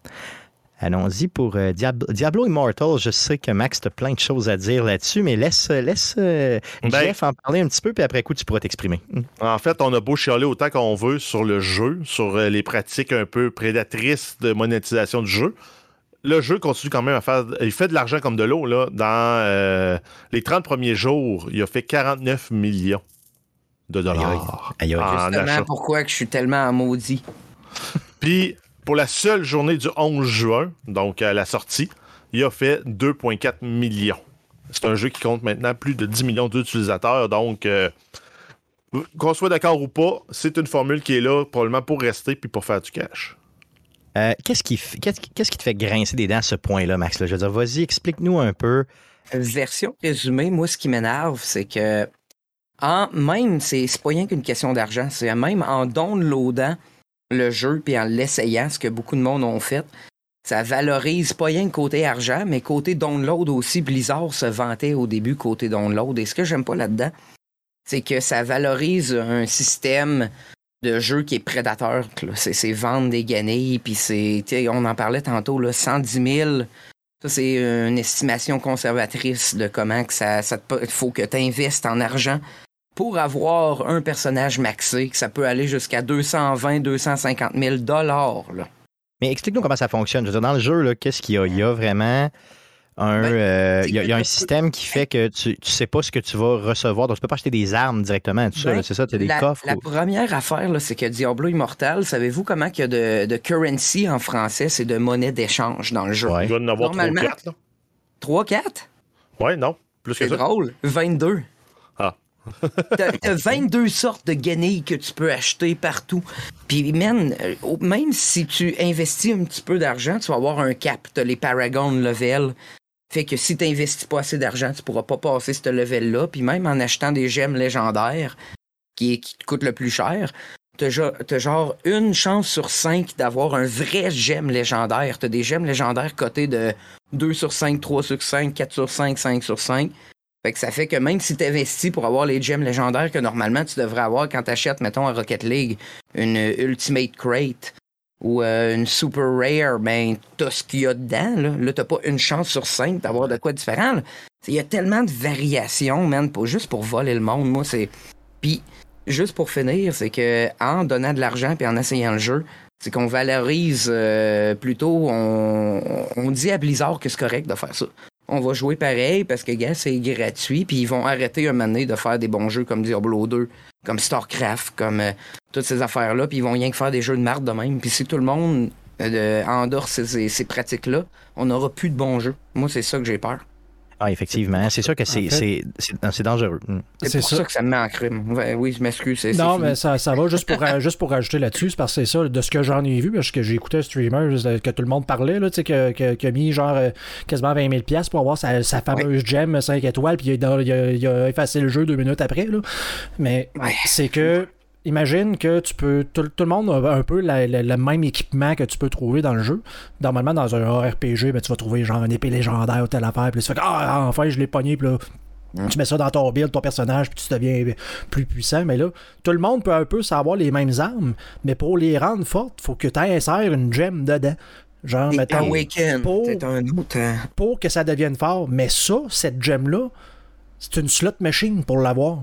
Allons-y pour euh, Diablo, Immortal. Je sais que Max, tu as plein de choses à dire là-dessus, mais laisse, laisse ben, Jeff en parler un petit peu, puis après coup, tu pourras t'exprimer. En fait, on a beau chialer autant qu'on veut sur le jeu, sur les pratiques un peu prédatrices de monétisation du jeu. Le jeu continue quand même à faire. Il fait de l'argent comme de l'eau. Là. Dans les 30 premiers jours, il a fait 49 millions de dollars. Aïe, aïe, pourquoi que je suis tellement maudit? Puis, pour la seule journée du 11 juin, donc à la sortie, il a fait 2,4 millions. C'est un jeu qui compte maintenant plus de 10 millions d'utilisateurs. Donc, euh, qu'on soit d'accord ou pas, c'est une formule qui est là probablement pour rester puis pour faire du cash. Euh, qu'est-ce, qui, qu'est-ce, qui, te fait grincer des dents à ce point-là, Max? Je veux dire, vas-y, explique-nous un peu. Version résumée, moi, ce qui m'énerve, c'est que en même, c'est pas rien qu'une question d'argent, c'est même en downloadant le jeu puis en l'essayant, ce que beaucoup de monde ont fait, ça valorise pas rien côté argent, mais côté download aussi. Blizzard se vantait au début côté download. Et ce que j'aime pas là-dedans, c'est que ça valorise un système de jeu qui est prédateur. C'est vendre des guenilles, puis c'est, on en parlait tantôt, là, 110 000. Ça, c'est une estimation conservatrice de comment que ça, ça faut que tu investes en argent pour avoir un personnage maxé, que ça peut aller jusqu'à 220, 250 000 dollars. Mais explique-nous comment ça fonctionne. Je veux dire, dans le jeu, qu'est-ce qu'il y a? Il y a vraiment un, ben, euh, il, y a, un système qui fait que tu ne sais pas ce que tu vas recevoir. Donc, tu peux pas acheter des armes directement, tout ça. Ben, c'est ça, tu as des coffres. La première affaire, c'est que Diablo Immortal, savez-vous comment il y a de, currency en français? C'est de monnaie d'échange dans le jeu. Il doit en avoir 3-4. 3-4? Ouais, non. Plus que ça. C'est drôle. 22. T'as 22 sortes de guenilles que tu peux acheter partout. Puis, euh, même si tu investis un petit peu d'argent, tu vas avoir un cap. T'as les Paragon level. Fait que si tu n'investis pas assez d'argent, tu pourras pas passer ce level-là. Puis même en achetant des gemmes légendaires, qui, te coûtent le plus cher, t'as as genre une chance sur cinq d'avoir un vrai gemme légendaire. T'as des gemmes légendaires cotés de 2 sur 5, 3 sur 5, 4 sur 5, 5 sur 5. Fait que ça fait que même si tu investis pour avoir les gemmes légendaires que normalement tu devrais avoir quand tu achètes, mettons, à Rocket League, une Ultimate Crate ou euh, une Super Rare, ben, t'as ce qu'il y a dedans. Là, là t'as pas une chance sur cinq d'avoir de quoi différent. Il y a tellement de variations, man, pour, juste pour voler le monde. Moi, c'est. Puis, juste pour finir, c'est que en donnant de l'argent puis en essayant le jeu, c'est qu'on valorise euh, plutôt, on, on, dit à Blizzard que c'est correct de faire ça on va jouer pareil parce que, gars, c'est gratuit, puis ils vont arrêter un moment donné de faire des bons jeux comme Diablo 2, comme StarCraft, comme euh, toutes ces affaires-là, puis ils vont rien que faire des jeux de marde de même. Puis si tout le monde euh, ces, ces pratiques-là, on n'aura plus de bons jeux. Moi, c'est ça que j'ai peur. Ah, effectivement. C'est sûr que c'est dangereux. Hmm. C'est pour ça. que ça me met en crime. oui, je m'excuse. Non, mais ça, ça va. Juste pour, juste pour rajouter là-dessus, c'est parce que c'est ça, de ce que j'en ai vu, parce que j'ai écouté un streamer, que tout le monde parlait, là, que, que, qui a mis genre euh, quasiment 20 000 pour avoir sa, sa fameuse gem 5 étoiles, puis il a, il, a, effacé le jeu deux minutes après. Là. Mais c'est que imagine que tu peux. Tout, le monde a un peu le même équipement que tu peux trouver dans le jeu. Normalement, dans un RPG, ben, tu vas trouver genre une épée légendaire ou telle affaire. Puis tu fais Ah, enfin, je l'ai pogné. Puis là, tu mets ça dans ton build, ton personnage, puis tu deviens plus puissant. Mais là, tout le monde peut un peu savoir les mêmes armes, mais pour les rendre fortes, faut que tu insères une gemme dedans. Genre, mettons, pour, un hein. pour que ça devienne fort. Mais ça, cette gemme-là, c'est une slot machine pour l'avoir.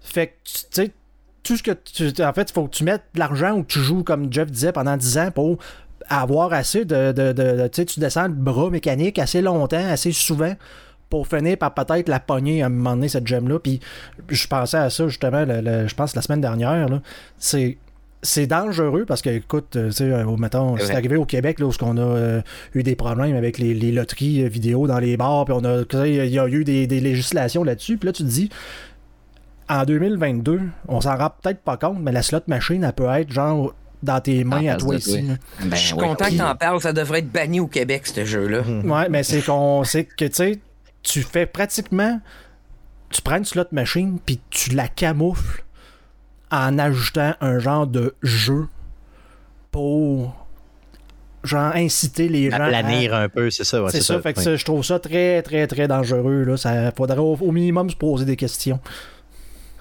Fait que, tu sais, tout ce que tu. En fait, il faut que tu mettes de l'argent ou que tu joues, comme Jeff disait, pendant 10 ans pour avoir assez de. de, tu sais, tu descends le bras mécanique assez longtemps, assez souvent pour finir par peut-être la pogner à un moment donné, cette gemme-là. Puis je pensais à ça justement, je pense, la semaine dernière. C'est c'est dangereux parce que, écoute, euh, tu sais, euh, mettons, c'est arrivé au Québec, là, où on a euh, eu des problèmes avec les, loteries vidéo dans les bars, puis on a, il y a eu des, des législations là-dessus, puis là, tu te dis, en 2022, on s'en rend peut-être pas compte, mais la slot machine, elle peut être genre dans tes mains à toi ici. Ben, je suis content que t'en parles, ça devrait être banni au Québec, ce jeu-là. Mhm. Ouais, mais c'est qu'on sait que tu sais, tu fais pratiquement. Tu prends une slot machine, puis tu la camoufles en ajoutant un genre de jeu pour genre inciter les gens à planir un peu, c'est ça. c'est ça, fait que je trouve ça très, très, très dangereux. Là. Ça faudrait au minimum se poser des questions.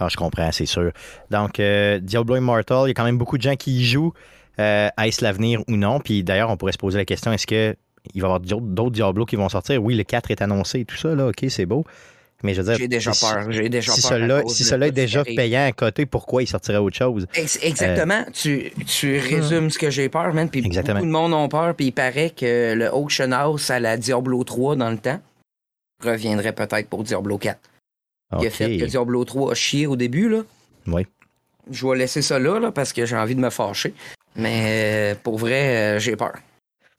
Ah, je comprends, c'est sûr. Donc, euh, Diablo Immortal, il y a quand même beaucoup de gens qui y jouent. Euh, est-ce l'avenir ou non? Puis d'ailleurs, on pourrait se poser la question est-ce qu'il va y avoir d'autres Diablo qui vont sortir? Oui, le 4 est annoncé et tout ça, là, ok, c'est beau. Mais je veux dire, j'ai déjà peur. J'ai déjà si peur. Celui-là, si celui-là est déjà payant à côté, pourquoi il sortirait autre chose? Exactement. tu, tu, résumes ce que j'ai peur, man. Puis Exactement. beaucoup de monde ont peur. Puis il paraît que le Auction House à la Diablo 3 dans le temps reviendrait peut-être pour Diablo 4 qui a fait que Diablo 3 a chié au début. Là. Oui. Je vais laisser ça là, parce que j'ai envie de me fâcher. Mais euh, pour vrai, euh, j'ai peur.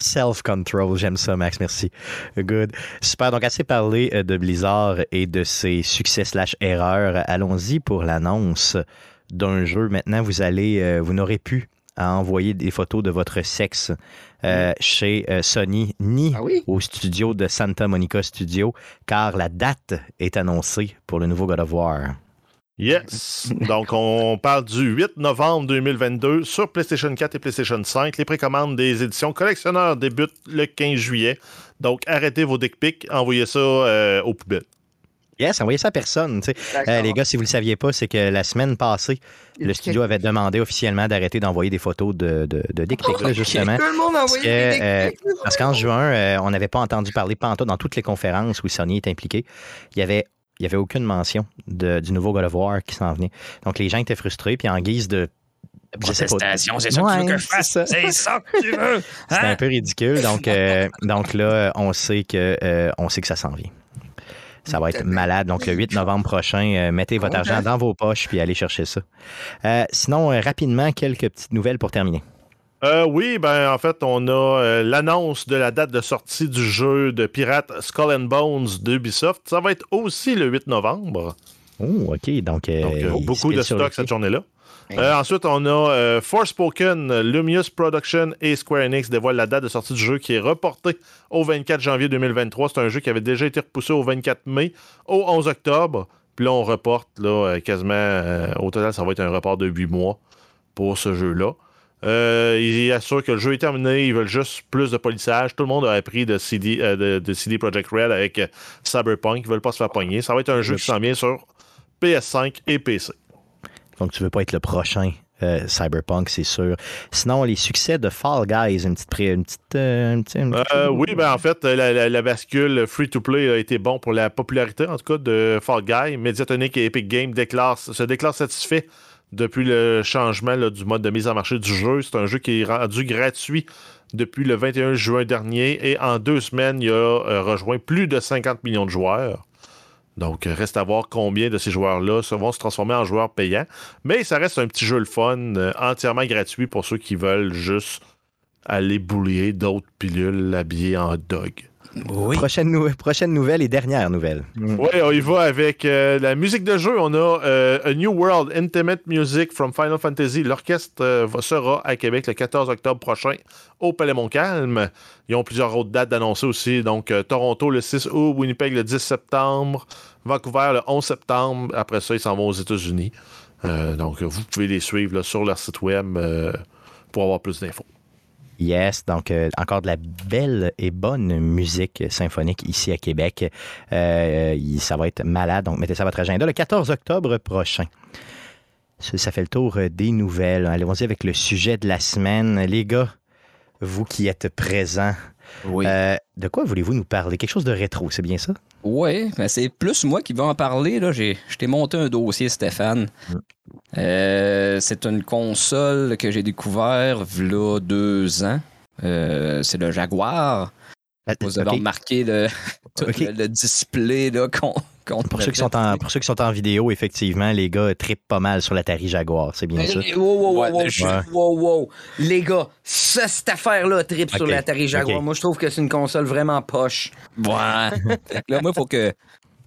Self-control, j'aime ça, Max, merci. Good. Super. Donc, assez parlé euh, de Blizzard et de ses succès slash erreurs. Allons-y pour l'annonce d'un jeu. Maintenant, vous allez, vous n'aurez plus à envoyer des photos de votre sexe euh, chez euh, Sony ni ah au studio de Santa Monica Studio, car la date est annoncée pour le nouveau God of War. Yes. Donc, on parle du 8 novembre 2022 sur PlayStation 4 et PlayStation 5. Les précommandes des éditions collectionneurs débutent le 15 juillet. Donc, arrêtez vos dick pics, envoyez ça euh, aux poubelles. Yes, envoyez ça à personne. Euh, les gars, si vous ne le saviez pas, c'est que la semaine passée, le studio avait demandé officiellement d'arrêter d'envoyer des photos de, de, de dick pics, justement. Tout le monde parce, euh, parce qu'en juin, on n'avait pas entendu parler pantoute dans toutes les conférences où Sony est impliqué. Il y avait il n'y avait aucune mention de, du nouveau God of War qui s'en venait. Donc les gens étaient frustrés, puis en guise de protestation, c'est ça que tu veux que je fasse. C'est ça que tu veux. C'était un hein? peu ridicule. Donc, euh, donc là, on sait que euh, on sait que ça s'en vient. Ça va être malade. Donc, le 8 novembre prochain, euh, mettez votre argent dans vos poches puis allez chercher ça. sinon, rapidement, quelques petites nouvelles pour terminer. Euh, oui, ben en fait, on a euh, l'annonce de la date de sortie du jeu de Pirate Skull and Bones d'Ubisoft. Ça va être aussi le 8 novembre. Oh, OK. Donc, euh, beaucoup de stock cette journée-là. Ensuite, on a Forspoken, Lumius Production et Square Enix dévoilent la date de sortie du jeu qui est reportée au 24 janvier 2023. C'est un jeu qui avait déjà été repoussé au 24 mai, au 11 octobre. Puis là, on reporte là, quasiment, au total, ça va être un report de 8 mois pour ce jeu-là. Euh, ils assurent que le jeu est terminé. Ils veulent juste plus de polissage. Tout le monde a appris de CD, euh, de, CD Projekt Red avec euh, Cyberpunk. Ils veulent pas se faire pogner. Ça va être un jeu qui s'en vient sur PS5 et PC. Donc, tu veux pas être le prochain Cyberpunk, c'est sûr. Sinon, les succès de Fall Guys, une petite. Une petite, oui, ben en fait, la, bascule free-to-play a été bon pour la popularité, en tout cas, de Fall Guys. Mediatonic et Epic Games se déclarent satisfaits depuis le changement du mode de mise en marché du jeu. C'est un jeu qui est rendu gratuit depuis le 21 juin dernier et en deux semaines, il a euh, rejoint plus de 50 millions de joueurs. Donc, reste à voir combien de ces joueurs-là vont se transformer en joueurs payants. Mais ça reste un petit jeu le fun, euh, entièrement gratuit pour ceux qui veulent juste aller boulier d'autres pilules habillées en dog. Prochaine, nouvelle et dernière nouvelle. Mm. Oui, on y va avec euh, la musique de jeu. On a euh, A New World Intimate Music from Final Fantasy. L'orchestre euh, sera à Québec le 14 octobre prochain au Palais Montcalm. Ils ont plusieurs autres dates d'annoncer aussi. Donc, Toronto le 6 août, Winnipeg le 10 septembre, Vancouver le 11 septembre. Après ça, ils s'en vont aux États-Unis. donc, vous pouvez les suivre sur leur site web pour avoir plus d'infos. Yes, donc euh, encore de la belle et bonne musique symphonique ici à Québec. Euh, ça va être malade, donc mettez ça à votre agenda le 14 octobre prochain. Ça, fait le tour euh, des nouvelles. Allons-y avec le sujet de la semaine. Les gars, vous qui êtes présents, de quoi voulez-vous nous parler? Quelque chose de rétro, c'est bien ça? Oui, mais c'est plus moi qui vais en parler. Là. J'ai, je t'ai monté un dossier, Stéphane. Mm. Euh, c'est une console que j'ai découvert il deux ans. Euh, c'est le Jaguar. Vous avez remarqué le, le, display qu'on pour, ceux qui sont en, pour ceux qui sont en vidéo, effectivement, les gars trippent pas mal sur l'Atari Jaguar, c'est bien ça? Wow, wow, wow, wow, Les gars, cette affaire-là trippe sur l'Atari Jaguar. Moi, je trouve que c'est une console vraiment poche. Ouais. là, moi, il faut que,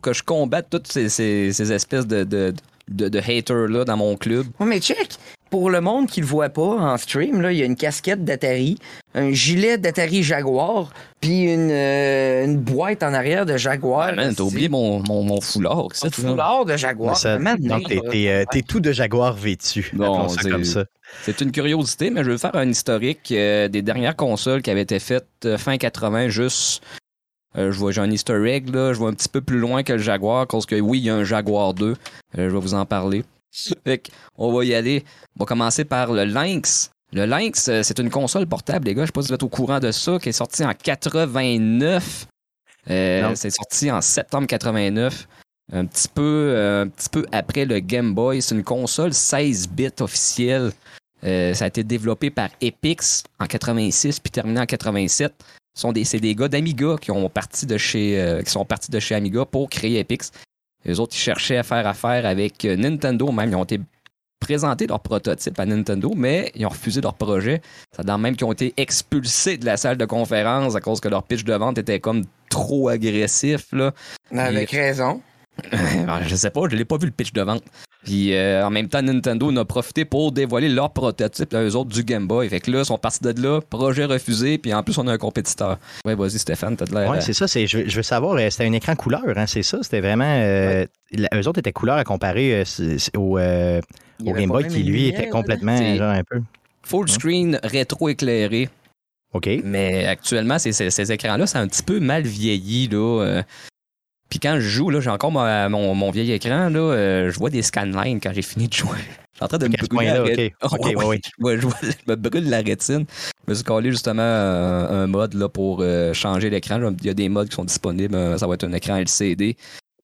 que je combatte toutes ces, ces, ces espèces de, de, de, de haters-là dans mon club. Ouais, mais check! Pour le monde qui le voit pas en stream, là, il y a une casquette d'Atari, un gilet d'Atari Jaguar, puis une, euh, une, boîte en arrière de Jaguar. Ah, t'as oublié mon, mon, mon foulard. Un foulard de Jaguar. Ça, donc, t'es, euh, tout de Jaguar vêtu. Non, c'est comme ça. C'est une curiosité, mais je veux faire un historique euh, des dernières consoles qui avaient été faites fin 80, juste je vois j'ai un easter egg, là. je vois un petit peu plus loin que le Jaguar, parce que oui, il y a un Jaguar 2. je vais vous en parler. on va y aller. On va commencer par le Lynx. Le Lynx, euh, c'est une console portable, les gars. Je sais pas si vous êtes au courant de ça, qui est sorti en 89. Euh, c'est sorti en septembre 89. Un petit peu, euh, un petit peu après le Game Boy. C'est une console 16 bits officielle. ça a été développé par Epix en 86 puis terminé en 87. Sont des, c'est des gars d'Amiga qui, ont parti de chez, qui sont partis de chez Amiga pour créer Epix. Les autres, ils cherchaient à faire affaire avec euh, Nintendo même. Ils ont été présentés leur prototype à Nintendo, mais ils ont refusé leur projet. Ça dans même qu'ils ont été expulsés de la salle de conférence à cause que leur pitch de vente était comme trop agressif. Là. Avec raison. je sais pas, je l'ai pas vu le pitch de vente. Puis euh, en même temps, Nintendo en a profité pour dévoiler leur prototype, eux autres, du Game Boy. Fait que là, ils sont partis de là, projet refusé, puis en plus, on a un compétiteur. Ouais, vas-y, Stéphane, t'as de l'air. Ouais, c'est ça. Je, je, veux savoir, c'était un écran couleur, hein, c'est ça? C'était vraiment. Euh, eux autres étaient couleurs à comparer au, au Game Boy qui, lui, était complètement genre, un peu. Full screen rétro-éclairé. OK. Mais actuellement, ces, ces, écrans-là, c'est un petit peu mal vieilli. Là. Puis quand je joue, là, j'ai encore mon, mon, vieil écran, là, euh, je vois des scanlines quand j'ai fini de jouer. Je suis en train de me brûler la rétine. je, me brûle la rétine. Je me suis collé justement un, mode là, pour euh, changer l'écran. Il y a des modes qui sont disponibles. Euh, ça va être un écran LCD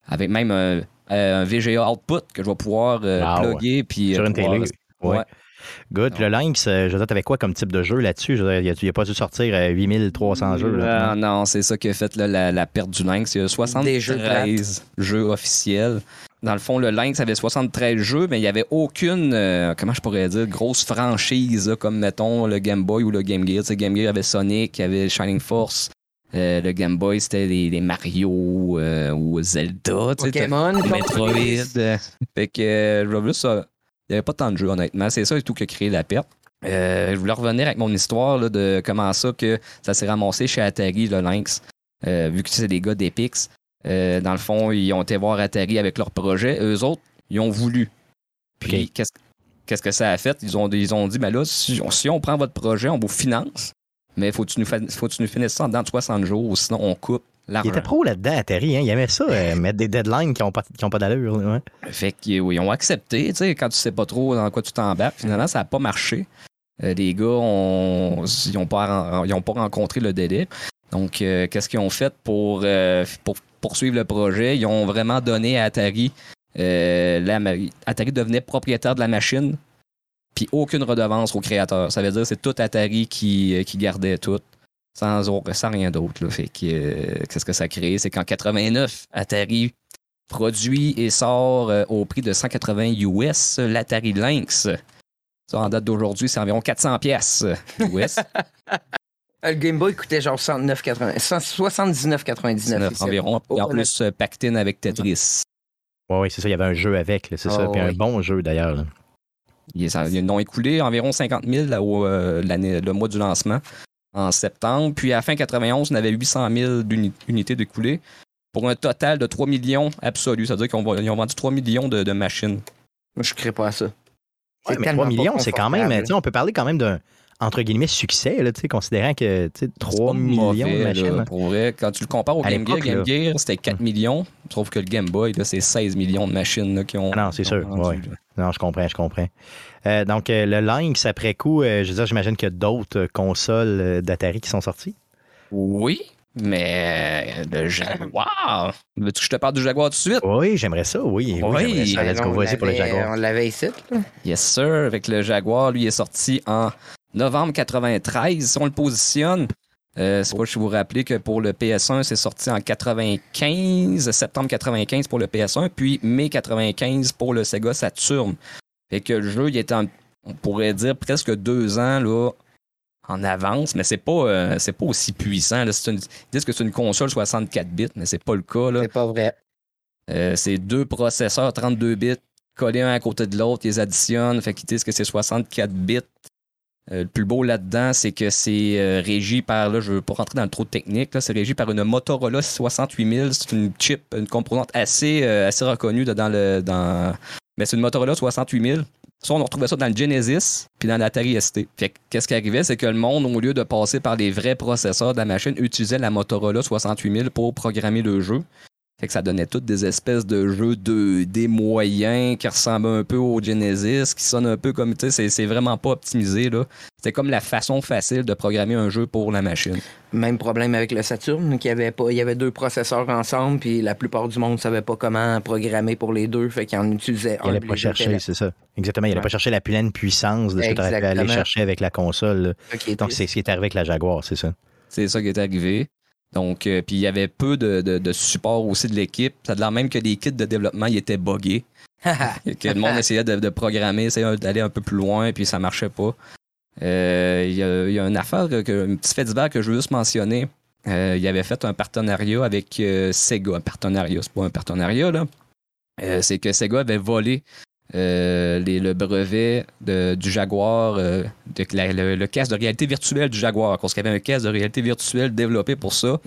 avec même un, VGA output que je vais pouvoir plugger. Puis, Sur une télé. Ouais. Good. Le Lynx, euh, je veux dire, quoi comme type de jeu là-dessus? Il n'a pas dû sortir 8300 jeux. Là, non, c'est ça qui a fait la, perte du Lynx. Il y a 73 jeux, officiels. Dans le fond, le Lynx avait 73 jeux, mais il n'y avait aucune, euh, comment je pourrais dire, grosse franchise, comme mettons le Game Boy ou le Game Gear. Tu Game Gear avait Sonic, il y avait Shining Force. Euh, le Game Boy, c'était les, Mario ou Zelda. Pokémon. Metroid. fait que je veux ça il n'y avait pas tant de jeux, honnêtement. C'est ça et tout qui a créé la perte. Euh, je voulais revenir avec mon histoire de comment ça que ça s'est ramassé chez Atari, le Lynx. Euh, vu que c'est des gars d'Epix. Euh, dans le fond, ils ont été voir Atari avec leur projet. Eux autres, ils ont voulu. Puis, qu'est-ce que ça a fait? Ils ont, ils ont dit, ben là, si, on prend votre projet, on vous finance, mais faut tu nous, faut tu nous finisses ça dans 60 jours, sinon on coupe il était pro là-dedans, Atari. Hein? Il aimait ça, euh, mettre des deadlines qui n'ont pas, pas d'allure. Ouais. Fait qu'ils ont accepté. Tu sais, quand tu sais pas trop dans quoi tu t'embarques, finalement, ça n'a pas marché. Euh, les gars, ils n'ont pas, pas rencontré le délai. Donc, euh, qu'est-ce qu'ils ont fait pour, pour, poursuivre le projet? Ils ont vraiment donné à Atari. La, Atari devenait propriétaire de la machine, puis aucune redevance au créateur. Ça veut dire que c'est tout Atari qui, qui gardait tout sans, sans rien d'autre. Fait que euh, qu'est-ce que ça crée? C'est qu'en 89, Atari produit et sort euh, au prix de 180 US l'Atari Lynx. Ça, en date d'aujourd'hui, c'est environ 400 pièces US. Le Game Boy coûtait genre 79,99 environ. Et en plus, euh, pactine avec Tetris. Oui, ouais, c'est ça. Il y avait un jeu avec, c'est ça. Ah Puis un bon jeu d'ailleurs. Ils ont écoulé environ 50 000 le mois du lancement en septembre. Puis à fin 91, on avait 800 000 unités d'écoulées pour un total de 3 millions absolus. C'est-à-dire qu'ils ont vendu 3 millions de, machines. Moi, je ne crée pas à ça. Ouais, mais 3 millions, c'est quand même. On peut parler quand même d'un entre guillemets succès, là, considérant que 3 millions de machines. pour vrai. Quand tu le compares au Game Gear, Game Gear, c'était 4 millions. Je trouve que le Game Boy, c'est 16 millions de machines qui ont. Ah non, c'est sûr. Non, je comprends, je comprends. Euh, donc, euh, le Lynx, après coup, euh, je veux dire, j'imagine qu'il y a d'autres consoles d'Atari qui sont sorties. Oui, mais le Jaguar. Veux-tu que je te parle du Jaguar tout de suite? Oui, j'aimerais ça, oui. Oui, ça. Let's pour le Jaguar. On l'avait ici. Yes, sir. Avec le Jaguar, lui, est sorti en novembre 93. Si on le positionne, euh, c'est pas je vous rappelez que pour le PS1, c'est sorti en 95, septembre 95 pour le PS1, puis mai 95 pour le Sega Saturn. Fait que le jeu, il était, on pourrait dire, presque deux ans là, en avance, mais c'est pas, euh, c'est pas aussi puissant. ils disent que c'est une console 64 bits, mais c'est pas le cas. C'est pas vrai. Euh, c'est deux processeurs 32 bits collés un à côté de l'autre, ils les additionnent, fait qu'ils disent que c'est 64 bits. Euh, le plus beau là-dedans, c'est que c'est euh, régi par, là, je ne veux pas rentrer dans le trop technique, c'est régi par une Motorola 68000. C'est une chip, une composante assez, euh, assez reconnue dans le. Dans... Mais c'est une Motorola 68000. Ça, on retrouvait ça dans le Genesis puis dans l'Atari ST. Qu'est-ce qui arrivait, c'est que le monde, au lieu de passer par les vrais processeurs de la machine, utilisait la Motorola 68000 pour programmer le jeu. Fait que ça donnait toutes des espèces de jeux de des moyens qui ressemblent un peu au Genesis, qui sonnent un peu comme, tu sais, c'est vraiment pas optimisé, là. C'était comme la façon facile de programmer un jeu pour la machine. Même problème avec le Saturn, qui avait pas, il y avait deux processeurs ensemble, puis la plupart du monde savait pas comment programmer pour les deux, fait qu'ils en utilisaient un. Il allait pas chercher, c'est ça. Exactement, il allait pas chercher la pleine puissance de ce que tu aller chercher avec la console. Donc, c'est ce qui est arrivé avec la Jaguar, c'est ça. C'est ça qui est arrivé. Donc, euh, puis il y avait peu de, de, support aussi de l'équipe. Ça a l'air même que les kits de développement ils étaient buggés. que le monde essayait de, de programmer, essayait d'aller un peu plus loin, puis ça marchait pas. Euh, il y, a, une affaire, que, un petit fait divers que je veux juste mentionner. Euh, il avait fait un partenariat avec Sega. Un partenariat, c'est pas un partenariat, là. c'est que Sega avait volé le brevet du Jaguar, le, casque de réalité virtuelle du Jaguar, parce qu'il y avait un casque de réalité virtuelle développé pour ça.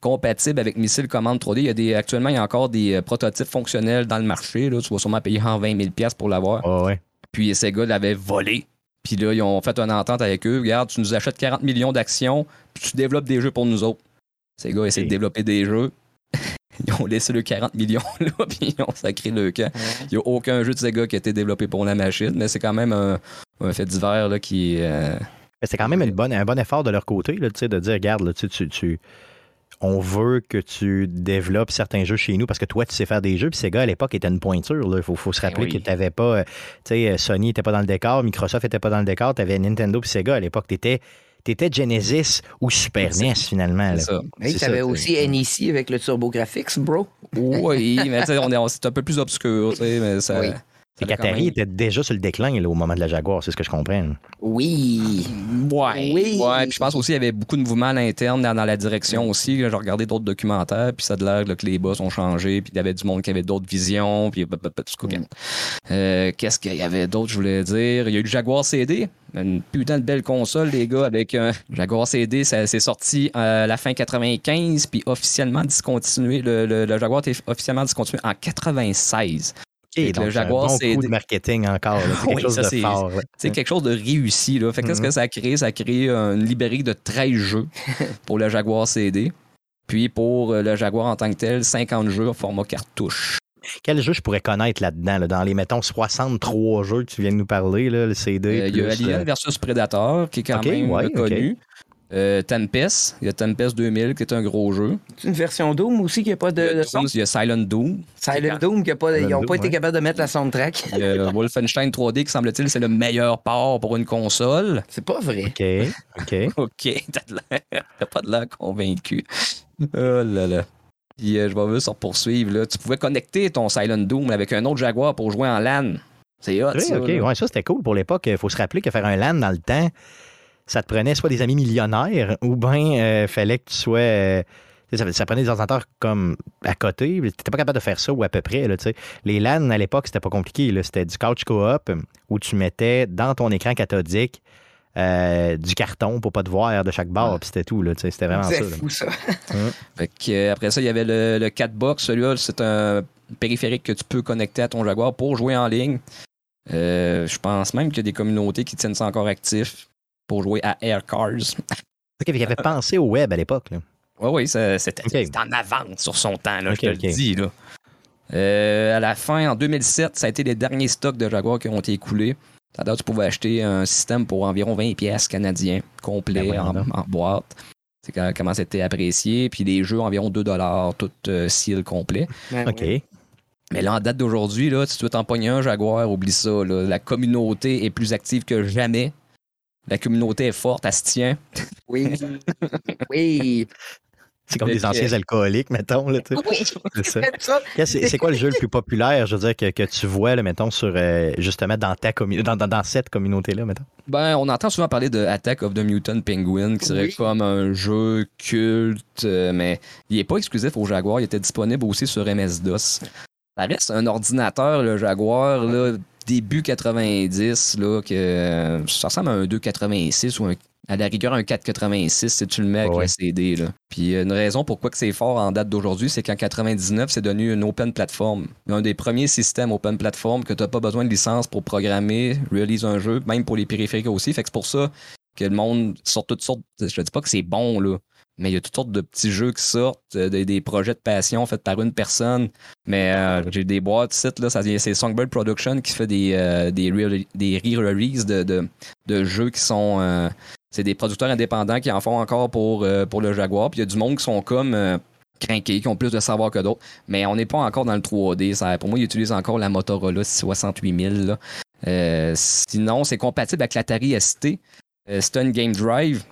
Compatible avec Missile Commande 3D. Il y a des, actuellement, il y a encore des prototypes fonctionnels dans le marché. Là. Tu vas sûrement payer en 20 000 pour l'avoir. Oh ouais. Puis Sega l'avait volé. Puis là, ils ont fait une entente avec eux. Regarde, tu nous achètes 40 millions d'actions, puis tu développes des jeux pour nous autres. Sega essaie de développer des jeux. Ils ont laissé le 40 millions là, puis ils ont sacré le camp. Il n'y a aucun jeu de Sega qui a été développé pour la machine, mais c'est quand même un, fait divers là, qui. Euh... C'est quand même une bonne, un bon effort de leur côté là, de dire regarde, là, tu, tu, on veut que tu développes certains jeux chez nous parce que toi, tu sais faire des jeux. Puis Sega, à l'époque, était une pointure. Il faut, se ben rappeler que tu n'avais pas. Euh, tu sais, Sony n'était pas dans le décor, Microsoft n'était pas dans le décor, tu avais Nintendo puis Sega à l'époque. Tu étais T'étais Genesis ou Super NES finalement. Mais tu avais aussi NEC avec le Turbo Graphics, bro. Oui, mais c'est un peu plus obscur, mais ça. Et Qatari était déjà sur le déclin au moment de la Jaguar, c'est ce que je comprends. Oui. Ouais. Oui. Ouais, puis je pense aussi qu'il y avait beaucoup de mouvements à l'interne dans, la direction aussi. J'ai regardé d'autres documentaires, puis ça a l'air que les boss ont changé, puis il y avait du monde qui avait d'autres visions, puis euh, Qu'est-ce qu'il y avait d'autre, je voulais dire? Il y a eu le Jaguar CD, une putain de belle console, les gars, avec un Jaguar CD. Ça s'est sorti à la fin 95, puis officiellement discontinué. Le, le Jaguar était officiellement discontinué en 96 le Jaguar, c'est. de marketing encore. C'est quelque chose de fort. C'est quelque chose de réussi. Là. Fait qu'est-ce que mm-hmm. ça a créé? Ça a créé une librairie de 13 jeux pour le Jaguar CD. Puis pour euh, le Jaguar en tant que tel, 50 jeux au format cartouche. Quel jeu je pourrais connaître là-dedans, dans les, mettons, 63 jeux que tu viens de nous parler, là, le CD? Euh, il y a Alien euh, versus Predator, qui est quand même reconnu. Euh, Tempest, il y a Tempest 2000 qui est un gros jeu. C'est une version Doom aussi qui n'a pas de, il son? Il y a Silent Doom. Silent Doom, qui a pas, ils n'ont pas été capables de mettre la soundtrack. Il y a Wolfenstein 3D qui semble-t-il c'est le meilleur port pour une console. C'est pas vrai. OK, OK. OK, t'as pas de l'air convaincu. Oh là là. Puis euh, je vais juste poursuivre. Là. Tu pouvais connecter ton Silent Doom avec un autre Jaguar pour jouer en LAN. C'est hot, ça. OK, ouais, ça c'était cool pour l'époque. Il faut se rappeler que faire un LAN dans le temps, ça te prenait soit des amis millionnaires ou bien euh, fallait que tu sois. Euh, ça, prenait des ordinateurs comme à côté. Tu n'étais pas capable de faire ça ou à peu près. Là, les LAN à l'époque, c'était pas compliqué. C'était du couch co-op où tu mettais dans ton écran cathodique euh, du carton pour pas te voir de chaque barre, puis c'était tout. C'était vraiment ça. Fou, ça. après ça, il y avait le, le Catbox. Celui-là, c'est un périphérique que tu peux connecter à ton Jaguar pour jouer en ligne. je pense même qu'il y a des communautés qui tiennent ça encore actif pour jouer à Air Cars. OK, il avait pensé au web à l'époque. Oui, oui, c'était en avance sur son temps, là, je te le dis. Là. Euh, à la fin, en 2007, ça a été les derniers stocks de Jaguar qui ont été écoulés. C'est-à-dire tu pouvais acheter un système pour environ 20 pièces canadiens, complet, ben en, boîte. C'est comment c'était apprécié. Puis les jeux, environ 2 tout euh, seal complet. Ben OK. Mais là, en date d'aujourd'hui, si tu veux t'en pogner un Jaguar, oublie ça. La communauté est plus active que jamais. La communauté est forte, elle se tient. Oui. oui. C'est comme des anciens alcooliques, mettons. Là, c'est quoi le jeu le plus populaire, je veux dire, que, que tu vois, là, mettons, sur, euh, justement, dans, ta dans, dans, cette communauté-là, mettons? Ben, on entend souvent parler de Attack of the Mutant Penguin, qui serait comme un jeu culte, euh, mais il n'est pas exclusif au Jaguar, il était disponible aussi sur MS-DOS. Ça reste un ordinateur, le Jaguar, là, début 90, là, que ça ressemble à un 2,86 ou à la rigueur un 4,86 si tu le mets avec le CD. Là. Puis une raison pourquoi c'est fort en date d'aujourd'hui, c'est qu'en 99, c'est devenu une open platform. Un des premiers systèmes open platform que tu n'as pas besoin de licence pour programmer, release un jeu, même pour les périphériques aussi. Fait que c'est pour ça que le monde sort toutes sortes. Je te dis pas que c'est bon, là mais il y a toutes sortes de petits jeux qui sortent, euh, des, projets de passion faits par une personne. Mais euh, j'ai des boîtes sites, c'est Songbird Production qui fait des, euh, des, re-releases de, de, jeux qui sont. c'est des producteurs indépendants qui en font encore pour, pour le Jaguar. Puis il y a du monde qui sont comme craqués, qui ont plus de savoir que d'autres. Mais on n'est pas encore dans le 3D. Ça, pour moi, ils utilisent encore la Motorola 68000. sinon, c'est compatible avec l'Atari ST. c'est un Game Drive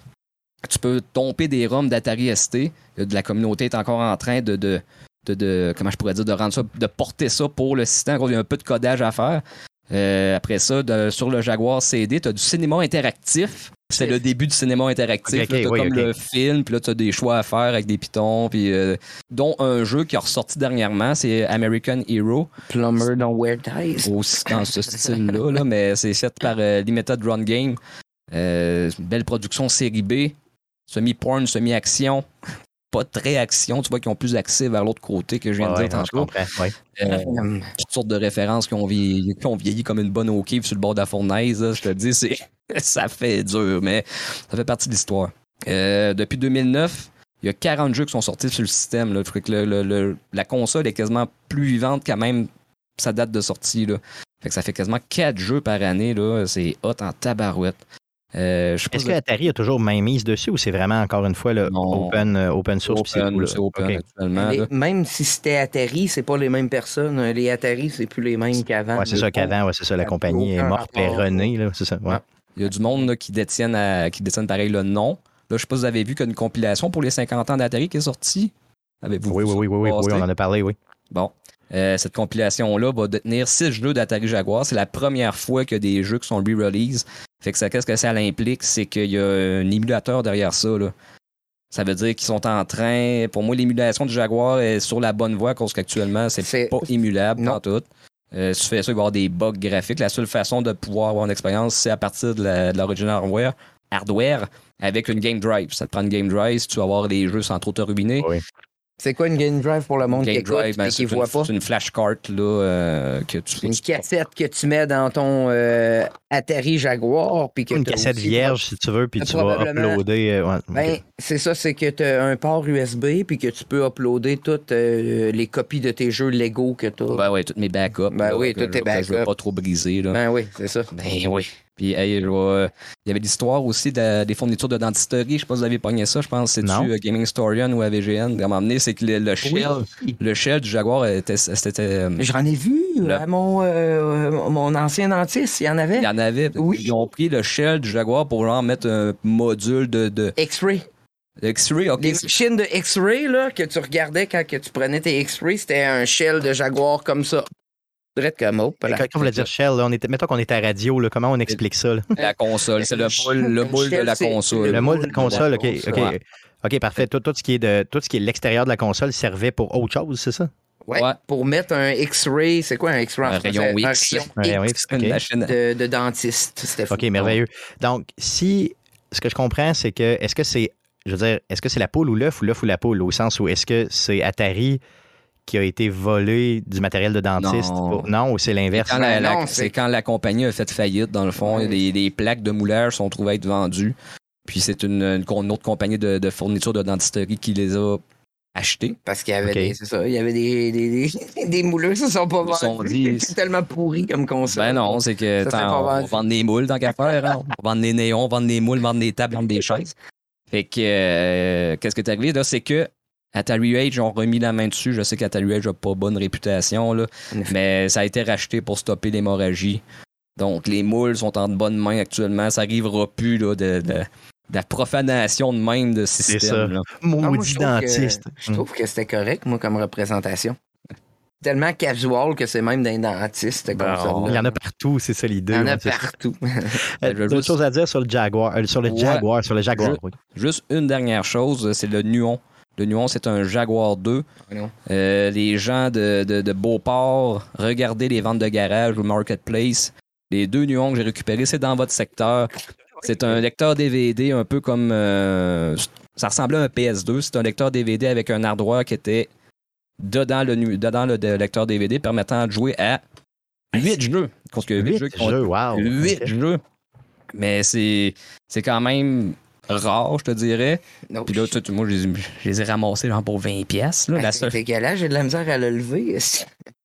tu peux tomber des ROM d'Atari ST. La communauté est encore en train de, de, comment je pourrais dire, de rendre ça, de porter ça pour le système. Il y a un peu de codage à faire. Euh, après ça, sur le Jaguar CD, tu as du cinéma interactif. c'est le début du cinéma interactif. T'as oui, comme le film, puis là, tu as des choix à faire avec des pitons, puis euh, dont un jeu qui est ressorti dernièrement, c'est American Hero, Plumber Don't Wear Ties. aussi dans ce style-là, là, mais c'est fait par euh, Limited Run Game. Euh, une belle production série B, semi-porn, semi-action. Pas très action, tu vois, qui ont plus accès vers l'autre côté que je viens de dire tantôt. ouais. Euh, toutes sortes de références qui ont vieilli, qui ont vieilli comme une bonne OK sur le bord de la fournaise. là. je te dis, c'est, ça fait dur, mais ça fait partie de l'histoire. Euh, depuis 2009, il y a 40 jeux qui sont sortis sur le système. Là. Le- le- le- la console est quasiment plus vivante qu'à même sa date de sortie. Là. Fait que ça fait quasiment 4 jeux par année. C'est hot en tabarouette. Euh, Est-ce que Atari a toujours main mise dessus ou c'est vraiment encore une fois le Non. open, euh, open source? puis c'est open, tout, là? c'est open Ok. actuellement. les- même si c'était Atari, c'est pas les mêmes personnes. Les Atari, c'est plus les mêmes qu'avant. Ouais, c'est ça qu'avant, ouais, c'est ça, la compagnie est morte et renée, là, c'est ça. Ouais. Il y a du monde là, qui, détiennent à- qui détiennent pareil le nom. Là, je sais pas si vous avez vu qu'il y a une compilation pour les 50 ans d'Atari qui est sortie. Avez-vous Oui, oui, oui, oui, oui, on en a parlé, oui. Bon. Euh, cette compilation-là va détenir six jeux d'Atari Jaguar. C'est la première fois qu'il y a des jeux qui sont re-release. Fait que ça, qu'est-ce que ça implique? C'est qu'il y a un émulateur derrière ça. Là. Ça veut dire qu'ils sont en train. Pour moi, l'émulation du Jaguar est sur la bonne voie, parce qu'actuellement, c'est C'est- pas émulable, Non. pas tout. Euh, si tu fais ça, il va y avoir des bugs graphiques. La seule façon de pouvoir avoir une expérience, c'est à partir de la- de l'original hardware, hardware avec une game drive. Ça te prend une game drive si tu veux avoir les jeux sans trop te ruiner. Oui. C'est quoi une Game Drive pour le monde qui écoute drive, ben, et qui voit une, pas? c'est une flashcard là, euh, que tu C'est une tu- cassette que tu mets dans ton euh, Atari Jaguar. Puis que Une cassette aussi- vierge, si tu veux, puis tu vas uploader. euh, ouais, Ben, c'est ça, c'est que tu as un port USB puis que tu peux uploader toutes euh, les copies de tes jeux Lego que tu as. Ben oui, tous mes backups. Ben là, oui, tous tes je- que Je veux backups. pas trop briser. Là. Ben oui, c'est ça. Ben oui. Puis, hey, vais- il y avait l'histoire aussi de- des fournitures de dentisterie. Je sais pas si vous avez pogné ça. Je pense que c'est-tu euh, Gaming Historian ou AVGN. À donné, c'est que le, le shell, le shell du Jaguar était. c'était, euh, J'en ai vu à mon, euh, mon ancien dentiste, il y en avait. il y en avait. Oui. Ils ont pris le shell du Jaguar pour genre mettre un module de, de X-ray. X-ray. OK. Les machines de X-ray là, que tu regardais quand que tu prenais tes X-ray, c'était un shell de Jaguar comme ça. Comme oh, Quand on voulait dire Shell, là, on était, mettons qu'on était à radio, là, comment on explique ça? là? La console. C'est le moule, le moule de la console. Le moule de la console, la OK. OK. OK, parfait. Tout, tout ce qui est de tout ce qui est l'extérieur de la console servait pour autre chose, c'est ça? Ouais, Ouais. Pour mettre un X-ray, c'est quoi un X-ray? en Un français? rayon Un X. Un rayon X X, Une machine. de, de dentiste. Fou. OK, merveilleux. Donc, si ce que je comprends, c'est que est-ce que c'est je veux dire, est-ce que c'est la poule ou l'œuf ou l'œuf ou la poule, au sens où est-ce que c'est Atari qui a été volé du matériel de dentiste? Non. pour- non ou c'est l'inverse? C'est- quand la compagnie a fait faillite, dans le fond. Ouais. Les, les plaques de moulage sont trouvées être vendues. Puis c'est une, autre compagnie de, de fourniture de dentisterie qui les a achetées. Parce qu'il y avait OK. des, c'est ça, il y avait des, des, des, des mouleurs, ça sont pas Ils sont vendus. C'est tellement pourri comme console. Ben non, c'est que tant- on vendre des moules tant qu'à faire. hein. On va vendre des néons, on va vendre des moules, vendre des tables, vendre des chaises. Fait que euh, qu'est-ce qui est arrivé là, c'est que Atari Age ont remis la main dessus. Je sais qu'Atari Age n'a pas bonne réputation, là, mais ça a été racheté pour stopper l'hémorragie. Donc les moules sont en bonne main actuellement. Ça n'arrivera plus là, de, de- de la profanation de même de ça. système. Maudit je trouve que- dentiste. Je trouve que c'était correct, moi, comme représentation. Tellement casual que c'est même d'un dentiste, Bon, console-là. il y en a partout, c'est ça l'idée. Il y en a ça. partout. Euh, D'autres juste- choses à dire sur le Jaguar, euh, sur le Ouais. Jaguar, sur le Jaguar, Je- oui. Juste une dernière chose, c'est le Nuon. Le Nuon, c'est un Jaguar 2. Non. Euh, les gens de, de, de Beauport, regardez les ventes de garage ou Marketplace. Les deux Nuons que j'ai récupérés, c'est dans votre secteur. C'est un lecteur DVD un peu comme... euh, ça ressemblait à un PS2. C'est un lecteur DVD avec un hardware qui était dedans le, nu- dedans le lecteur DVD permettant de jouer à 8 jeux. Parce que 8 Huit jeux ont wow. 8 jeux. Mais c'est c'est quand même rare, je te dirais. Non, Puis là, tu- tu- moi, je les, ai- je les ai ramassés genre pour 20 pièces. La, seule- C'est dégueulasse, j'ai de la misère à le lever.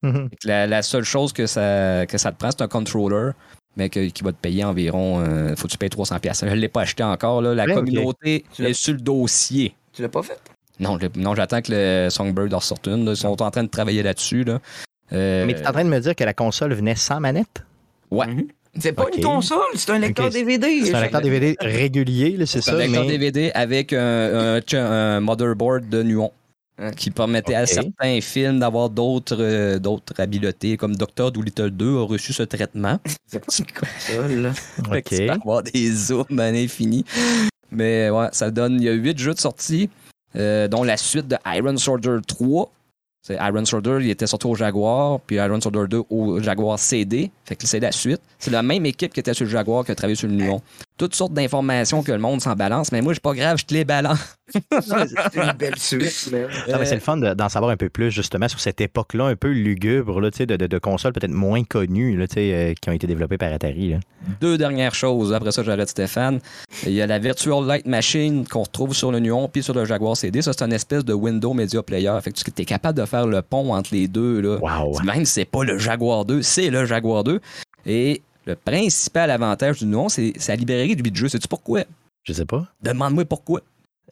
Mhm. la, la seule chose que ça, que ça te prend, c'est un controller, mais que- qui va te payer environ... euh, faut que tu payes 300 pièces. Je ne l'ai pas acheté encore. Là. La Ouais, communauté l'as- est sur le dossier. Tu l'as pas fait? Non, non j'attends que le Songbird en sorte une. là. Ils sont en train de travailler là-dessus. Là. Euh, Mais tu es en train de me dire que la console venait sans manette? Ouais. C'est pas une console, c'est un lecteur. DVD. C'est un lecteur DVD régulier, c'est C'est ça? un lecteur mais- DVD avec un, un, un motherboard de Nuon. qui permettait à certains films d'avoir d'autres euh, d'autres habiletés, comme Doctor Dolittle 2 a reçu ce traitement. C'est que tu peux avoir des zooms à l'infini. Mais ouais, ça donne. Il y a huit jeux de sortie, euh, dont la suite de Iron Soldier 3. C'est Iron Soldier, il était sorti au Jaguar, puis Iron Soldier 2 au Jaguar CD. Fait que c'est la suite. C'est la même équipe qui était sur le Jaguar qui a travaillé sur le Nuon. Toutes sortes d'informations que le monde s'en balance, mais moi, c'est pas grave, je te les balance. C'est une belle suite, man. Non, mais c'est le fun de- d'en savoir un peu plus justement sur cette époque-là, un peu lugubre, là, tu sais, de, de- de consoles peut-être moins connues là, tu sais, euh, qui ont été développées par Atari. là. Deux dernières choses, après ça j'arrête Stéphane. Il y a la Virtual Light Machine qu'on retrouve sur le Nuon puis sur le Jaguar CD. Ça, c'est une espèce de Window Media Player. Fait que tu es capable de faire le pont entre les deux. Là. Wow. Même si c'est pas le Jaguar 2, c'est le Jaguar 2. Et le principal avantage du Nuon, c'est sa librairie du jeu. Sais-tu pourquoi? Je sais pas. Demande-moi pourquoi.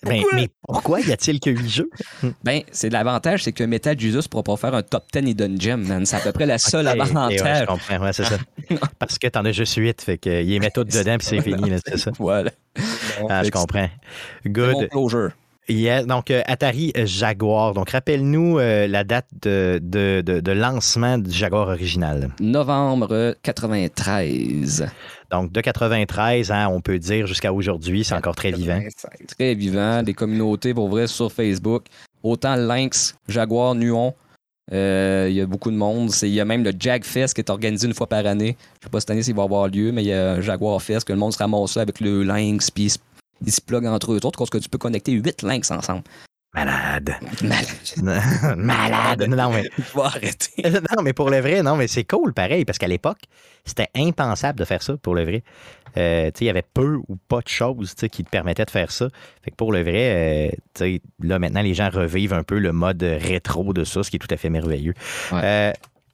Mais, mais pourquoi y a-t-il que huit jeux? Ben, c'est l'avantage, c'est que Metal Jesus pourra pas faire un top 10 Hidden Gem, man. C'est à peu près la seule Ok, ok, ouais, avantage. je comprends, ouais, c'est ça. Parce que t'en as juste huit, fait qu'ils les mettent tous dedans puis c'est fini, c'est ça. Voilà. Ah, je comprends. Good. closure. Yeah, donc, euh, Atari Jaguar. Donc, rappelle-nous euh, la date de, de- de- de lancement du Jaguar original. Novembre 93. Donc, de 93, hein, on peut dire jusqu'à aujourd'hui, c'est encore très vivant. très vivant. Des communautés, pour vrai, sur Facebook. Autant Lynx, Jaguar, Nuon. Euh, Il y a beaucoup de monde. Il y a même le Jag Fest qui est organisé une fois par année. Je sais pas cette année s'il va avoir lieu, mais il y a un Jaguar Fest que le monde se ramasse avec le Lynx, puis ils se pluguent entre eux autres, parce que tu peux connecter 8 Lynx ensemble. Malade. Malade. Malade. Non, mais, arrêter. non, mais pour le vrai, non, mais c'est cool, pareil, parce qu'à l'époque, c'était impensable de faire ça, pour le vrai. Euh, tu sais, il y avait peu ou pas de choses qui te permettaient de faire ça. Fait que pour le vrai, euh, tu sais, là, maintenant, les gens revivent un peu le mode rétro de ça, ce qui est tout à fait merveilleux. Ouais. Euh,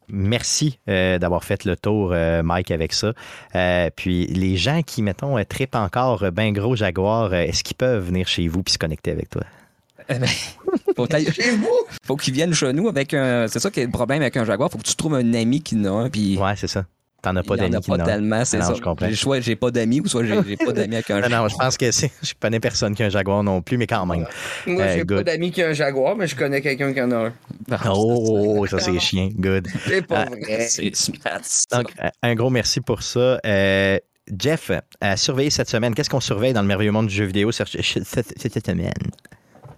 Merci euh, d'avoir fait le tour, euh, Mike, avec ça. Euh, puis les gens qui, mettons, tripent encore euh, ben gros Jaguar, euh, est-ce qu'ils peuvent venir chez vous puis se connecter avec toi? Eh ben, faut, faut qu'ils viennent chez nous avec un. C'est ça qui est le problème avec un Jaguar. Faut que tu trouves un ami qui en a un. Puis Ouais, c'est ça. T'en as pas d'amis a qui pas tellement, c'est Ah non, ça. je comprends. J'ai- Soit j'ai pas d'amis ou soit j'ai pas d'amis avec un Non, non, je pense que c'est. Je connais personne qui a un Jaguar non plus, mais quand même. Moi, Euh, j'ai pas d'amis qui a un Jaguar, mais je connais quelqu'un qui en a un. Oh, ça c'est chien. Good. C'est pas Ah, vrai. C'est. Donc, euh, un gros merci pour ça. Euh, Jeff, à surveiller cette semaine, qu'est-ce qu'on surveille dans le merveilleux monde du jeu vidéo cette semaine?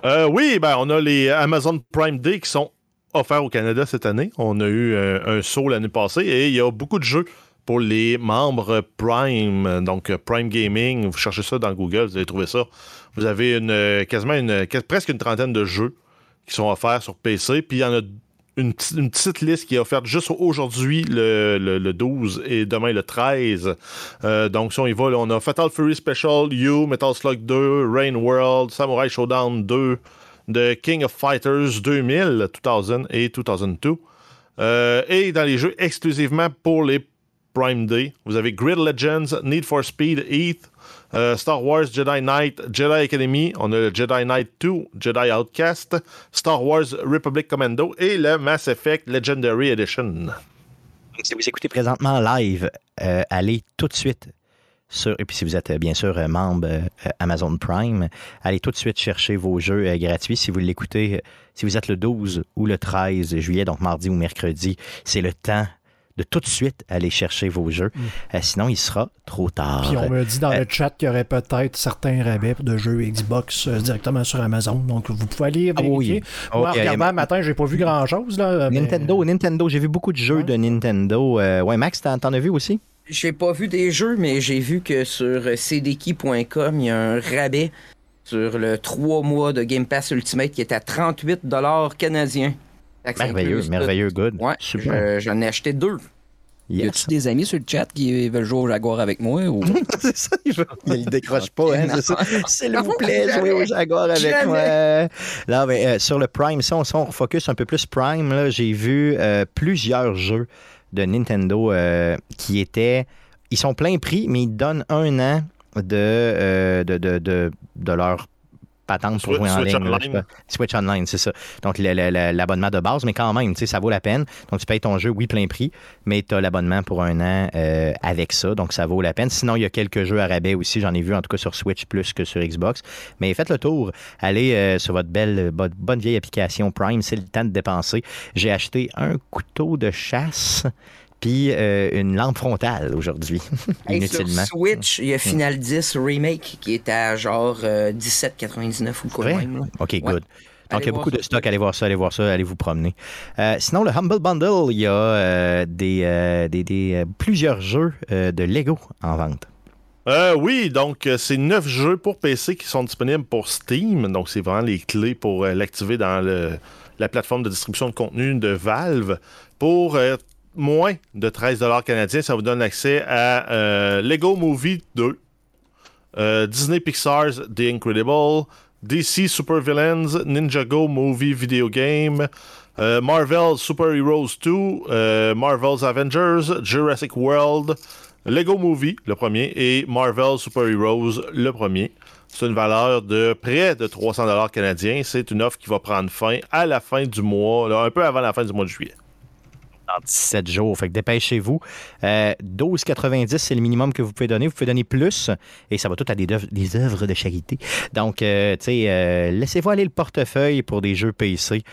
Euh, oui, ben, on a les Amazon Prime Day qui sont offerts au Canada cette année. On a eu euh, un saut l'année passée et il y a beaucoup de jeux pour les membres Prime, donc euh, Prime Gaming. Vous cherchez ça dans Google, vous allez trouver ça. Vous avez euh, quasiment une, presque une trentaine de jeux qui sont offerts sur PC. Puis il y en a une, petite- liste qui est offerte juste aujourd'hui, le, le- le 12 et demain le 13. Euh, donc, si on y va, on a Fatal Fury Special, You, Metal Slug 2, Rain World, Samurai Showdown 2, The King of Fighters 2000, 2000 et 2002. Euh, et dans les jeux exclusivement pour les Prime Day, vous avez Grid Legends, Need for Speed, Heath, euh, Star Wars Jedi Knight, Jedi Academy, on a le Jedi Knight 2, Jedi Outcast, Star Wars Republic Commando et le Mass Effect Legendary Edition. Si vous écoutez présentement live, euh, allez tout de suite sur, et puis si vous êtes euh, bien sûr euh, membre euh, Amazon Prime, allez tout de suite chercher vos jeux gratuits. Si vous l'écoutez, si vous êtes le 12 ou le 13 juillet, donc mardi ou mercredi, c'est le temps de tout de suite aller chercher vos jeux. Euh, sinon, il sera trop tard. Puis on me dit dans Euh, le chat qu'il y aurait peut-être certains rabais de jeux Xbox euh, directement sur Amazon. Donc vous pouvez aller Ah oui. vérifier. Oh, Moi, en il y a- regardant matin, j'ai pas vu grand chose. Là, mais- Nintendo, Nintendo, j'ai vu beaucoup de jeux Ouais. de Nintendo. Ouais, Max, t'en as vu aussi? J'ai pas vu des jeux, mais j'ai vu que sur cdki.com, il y a un rabais sur le 3 mois de Game Pass Ultimate qui est à 38 canadiens. Merveilleux, merveilleux, good. Ouais, Super. je- j'en ai acheté deux. Y Yes. a-tu des amis sur le chat qui veulent jouer au Jaguar avec moi? Ou... c'est ça, il, veut- il décroche pas, hein, c'est ça. S'il vous plaît, jouez au Jaguar avec Jamais. moi. Là, mais, euh, sur le Prime, si on, si on focus un peu plus Prime, là, j'ai vu euh, plusieurs jeux de Nintendo euh, qui étaient. Ils sont plein prix, mais ils donnent un an de, euh, de, de, de, de leur patente pour jouer en Switch ligne. Online. Switch Online, c'est ça. Donc, l'abonnement de base, mais quand même, ça vaut la peine. Donc, tu payes ton jeu, oui, plein prix, mais tu as l'abonnement pour un an euh, avec ça. Donc, ça vaut la peine. Sinon, il y a quelques jeux à rabais aussi. J'en ai vu, en tout cas, sur Switch plus que sur Xbox. Mais faites le tour. Allez euh, sur votre belle, bonne vieille application Prime. C'est le temps de dépenser. J'ai acheté un couteau de chasse puis euh, une lampe frontale aujourd'hui, inutilement. Sur Switch, il y a Final 10 Remake qui est à genre 17,99 ou quoi même. OK, good. Donc, il y a beaucoup de stock. Allez voir ça, allez voir ça, allez vous promener. Euh, sinon, le Humble Bundle, il y a euh, des, des, plusieurs jeux de Lego en vente. oui, donc c'est neuf jeux pour PC qui sont disponibles pour Steam. Donc, c'est vraiment les clés pour l'activer dans le, la plateforme de distribution de contenu de Valve. Pour moins de 13 canadiens, ça vous donne accès à euh, Lego Movie 2, euh, Disney Pixar's The Incredible, DC Super Villains, Ninjago Movie Video Game, euh, Marvel Super Heroes 2, Marvel's Avengers, Jurassic World, Lego Movie, le premier, et Marvel Super Heroes, le premier. C'est une valeur de près de 300 canadiens. C'est une offre qui va prendre fin à la fin du mois, un peu avant la fin du mois de juillet dans 17 jours. Fait que dépêchez-vous. 12,90, euh, c'est le minimum que vous pouvez donner. Vous pouvez donner plus et ça va tout à des, des œuvres de charité. Donc, euh, tu sais, euh, laissez-vous aller le portefeuille pour des jeux PC.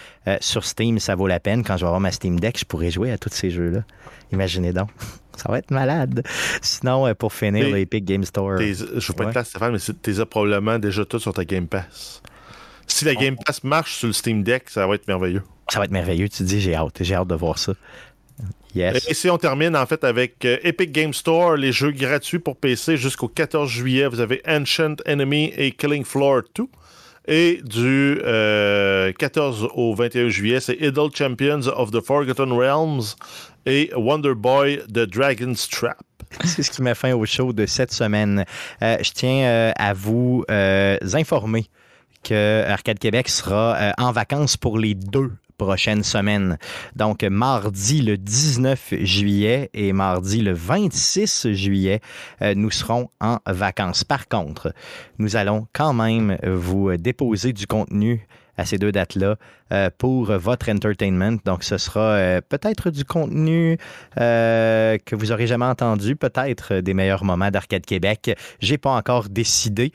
sur Steam, ça vaut la peine. Quand je vais avoir ma Steam Deck, je pourrais jouer à tous ces jeux-là. Imaginez donc. Ça va être malade. Sinon, pour finir, l'Epic Game Store. je ne veux pas être là, Stéphane, mais tu as probablement déjà tout sur ta Game Pass. Si la Game Pass marche sur le Steam Deck, ça va être merveilleux. Ça va être merveilleux. Tu dis, j'ai hâte. J'ai hâte de voir ça. Yes. Et si on termine en fait avec euh, Epic Game Store, les jeux gratuits pour PC jusqu'au 14 juillet. Vous avez Ancient Enemy et Killing Floor 2. Et du 14 euh, au 21 juillet, c'est Idle Champions of the Forgotten Realms et Wonder Boy The Dragon's Trap. C'est ce qui m'a fait au show de cette semaine. Euh, je tiens à vous informer que Arcade Québec sera en vacances pour les deux prochaines semaines. Donc, mardi le 19 juillet et mardi le 26 juillet, euh, nous serons en vacances. Par contre, nous allons quand même vous déposer du contenu à ces deux dates-là euh, pour votre entertainment. Donc, ce sera euh, peut-être du contenu euh, que vous aurez jamais entendu, peut-être des meilleurs moments d'Arcade Québec. J'ai pas encore décidé.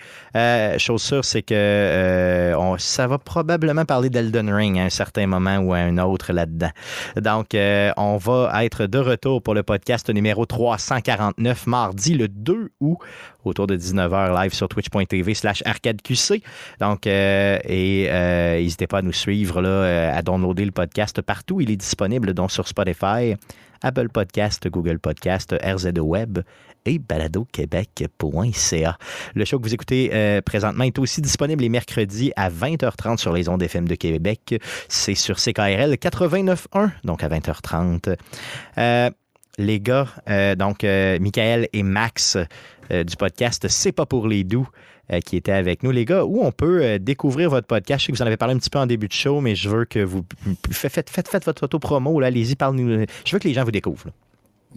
chose sûre, c'est que ça va probablement parler d'Elden Ring à un certain moment ou à un autre là-dedans. Donc, on va être de retour pour le podcast numéro 349 mardi le 2 août autour de 19h live sur twitch.tv slash arcadeqc. Donc, et n'hésitez pas à nous suivre euh, à downloader le podcast partout. Il est disponible donc sur Spotify, Apple Podcast, Google Podcast, RZO Web et baladoquebec.ca. Le show que vous écoutez euh, présentement est aussi disponible les mercredis à 20h30 sur les ondes FM de Québec. C'est sur CKRL 89.1, donc à 20h30. Euh, les gars, donc Michael et Max du podcast C'est pas pour les doux qui était avec nous. Les gars, où on peut euh, découvrir votre podcast? Je sais que vous en avez parlé un petit peu en début de show, mais je veux que vous faites, faites, faites votre photo promo. Allez-y, parlez-nous. Je veux que les gens vous découvrent.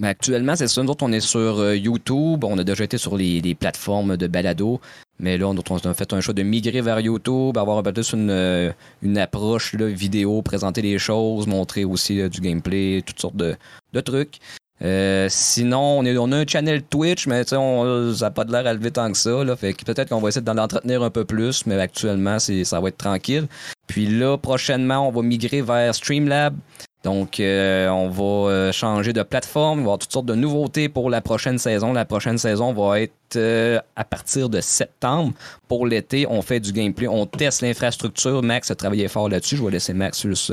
Actuellement, c'est ça. Nous autres, on est sur euh, YouTube. On a déjà été sur les, plateformes de balado. Mais là, on, a fait un choix de migrer vers YouTube, avoir un peu plus une, approche vidéo, présenter les choses, montrer aussi du gameplay, toutes sortes de trucs. Euh, sinon, on, est, on a un channel Twitch, mais on, ça n'a pas de l'air à lever tant que ça. Là, fait que peut-être qu'on va essayer d'en entretenir un peu plus, mais actuellement, ça va être tranquille. Puis là, prochainement, on va migrer vers Streamlab. Donc, euh, on va euh, changer de plateforme. Il va y avoir toutes sortes de nouveautés pour la prochaine saison. La prochaine saison va être à partir de septembre. Pour l'été, on fait du gameplay, on teste l'infrastructure. Max a travaillé fort là-dessus. Je vais laisser Max juste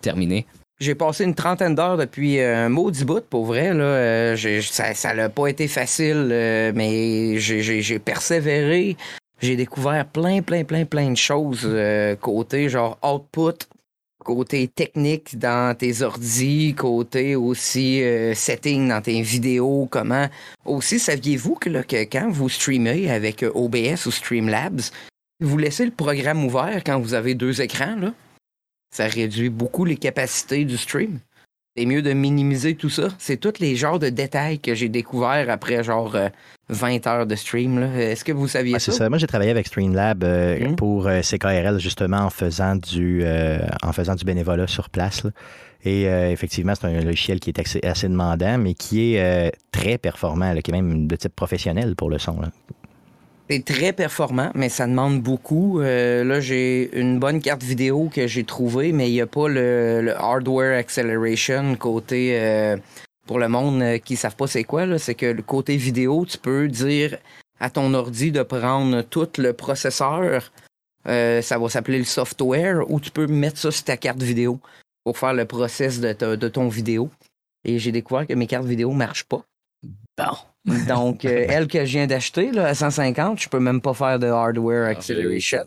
terminer. J'ai passé une trentaine d'heures depuis euh, un maudit bout, pour vrai. Là. Euh, ça n'a pas été facile, euh, mais j'ai persévéré. J'ai découvert plein, plein, plein, plein de choses côté genre output, côté technique dans tes ordis, côté aussi setting dans tes vidéos, comment. Aussi, saviez-vous que, que quand vous streamez avec OBS ou Streamlabs, vous laissez le programme ouvert quand vous avez deux écrans, là? Ça réduit beaucoup les capacités du stream. c'est mieux de minimiser tout ça. C'est tous les genres de détails que j'ai découverts après genre 20 heures de stream. Est-ce que vous saviez ça? ça? Moi, j'ai travaillé avec Streamlab hmm. pour CKRL justement en faisant du, en faisant du bénévolat sur place. Et effectivement, c'est un logiciel qui est assez, demandant, mais qui est très performant, qui est même de type professionnel pour le son. C'est très performant, mais ça demande beaucoup. Euh, là, j'ai une bonne carte vidéo que j'ai trouvée, mais il n'y a pas le, hardware acceleration côté. Euh, pour le monde euh, qui ne savent pas c'est quoi, c'est que le côté vidéo, tu peux dire à ton ordi de prendre tout le processeur. ça va s'appeler le software, ou tu peux mettre ça sur ta carte vidéo pour faire le process de, de ton vidéo. Et j'ai découvert que mes cartes vidéo ne marchent pas. Bon. Donc, euh, elle que je viens d'acheter, à 150, je peux même pas faire de hardware ah, acceleration.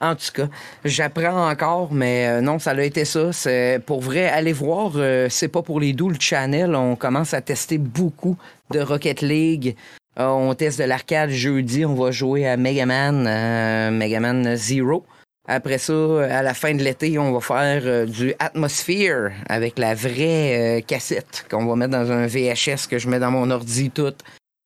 En tout cas, j'apprends encore, mais euh, non, ça a été ça. C'est pour vrai, allez voir, euh, c'est pas pour les doux le channel. On commence à tester beaucoup de Rocket League. on teste de l'arcade jeudi. On va jouer à Mega Man, Mega Man Zero. Après ça, à la fin de l'été, on va faire du Atmosphere avec la vraie cassette qu'on va mettre dans un VHS que je mets dans mon ordi tout.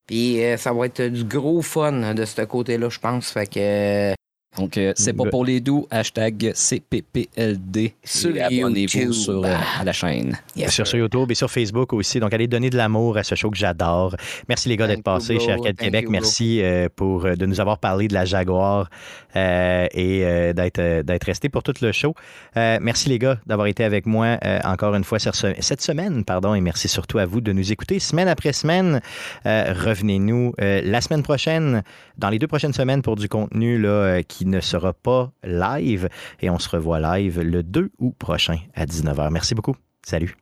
Puis euh, ça va être du gros fun de ce côté-là, je pense. Fait que. Euh, Donc, euh, c'est pas pour les doux, hashtag CPPLD. Sur Abonnez-vous sur la chaîne. sur, YouTube et sur Facebook aussi. Donc, allez donner de l'amour à ce show que j'adore. Merci les gars d'être passés chez Arcade Québec. Merci pour de nous avoir parlé de la Jaguar et d'être, d'être resté pour tout le show. merci les gars d'avoir été avec moi encore une fois cette semaine. Pardon, et merci surtout à vous de nous écouter semaine après semaine. revenez-nous la semaine prochaine, dans les deux prochaines semaines pour du contenu là, ne sera pas live. Et on se revoit live le 2 août prochain à 19h. Merci beaucoup. Salut.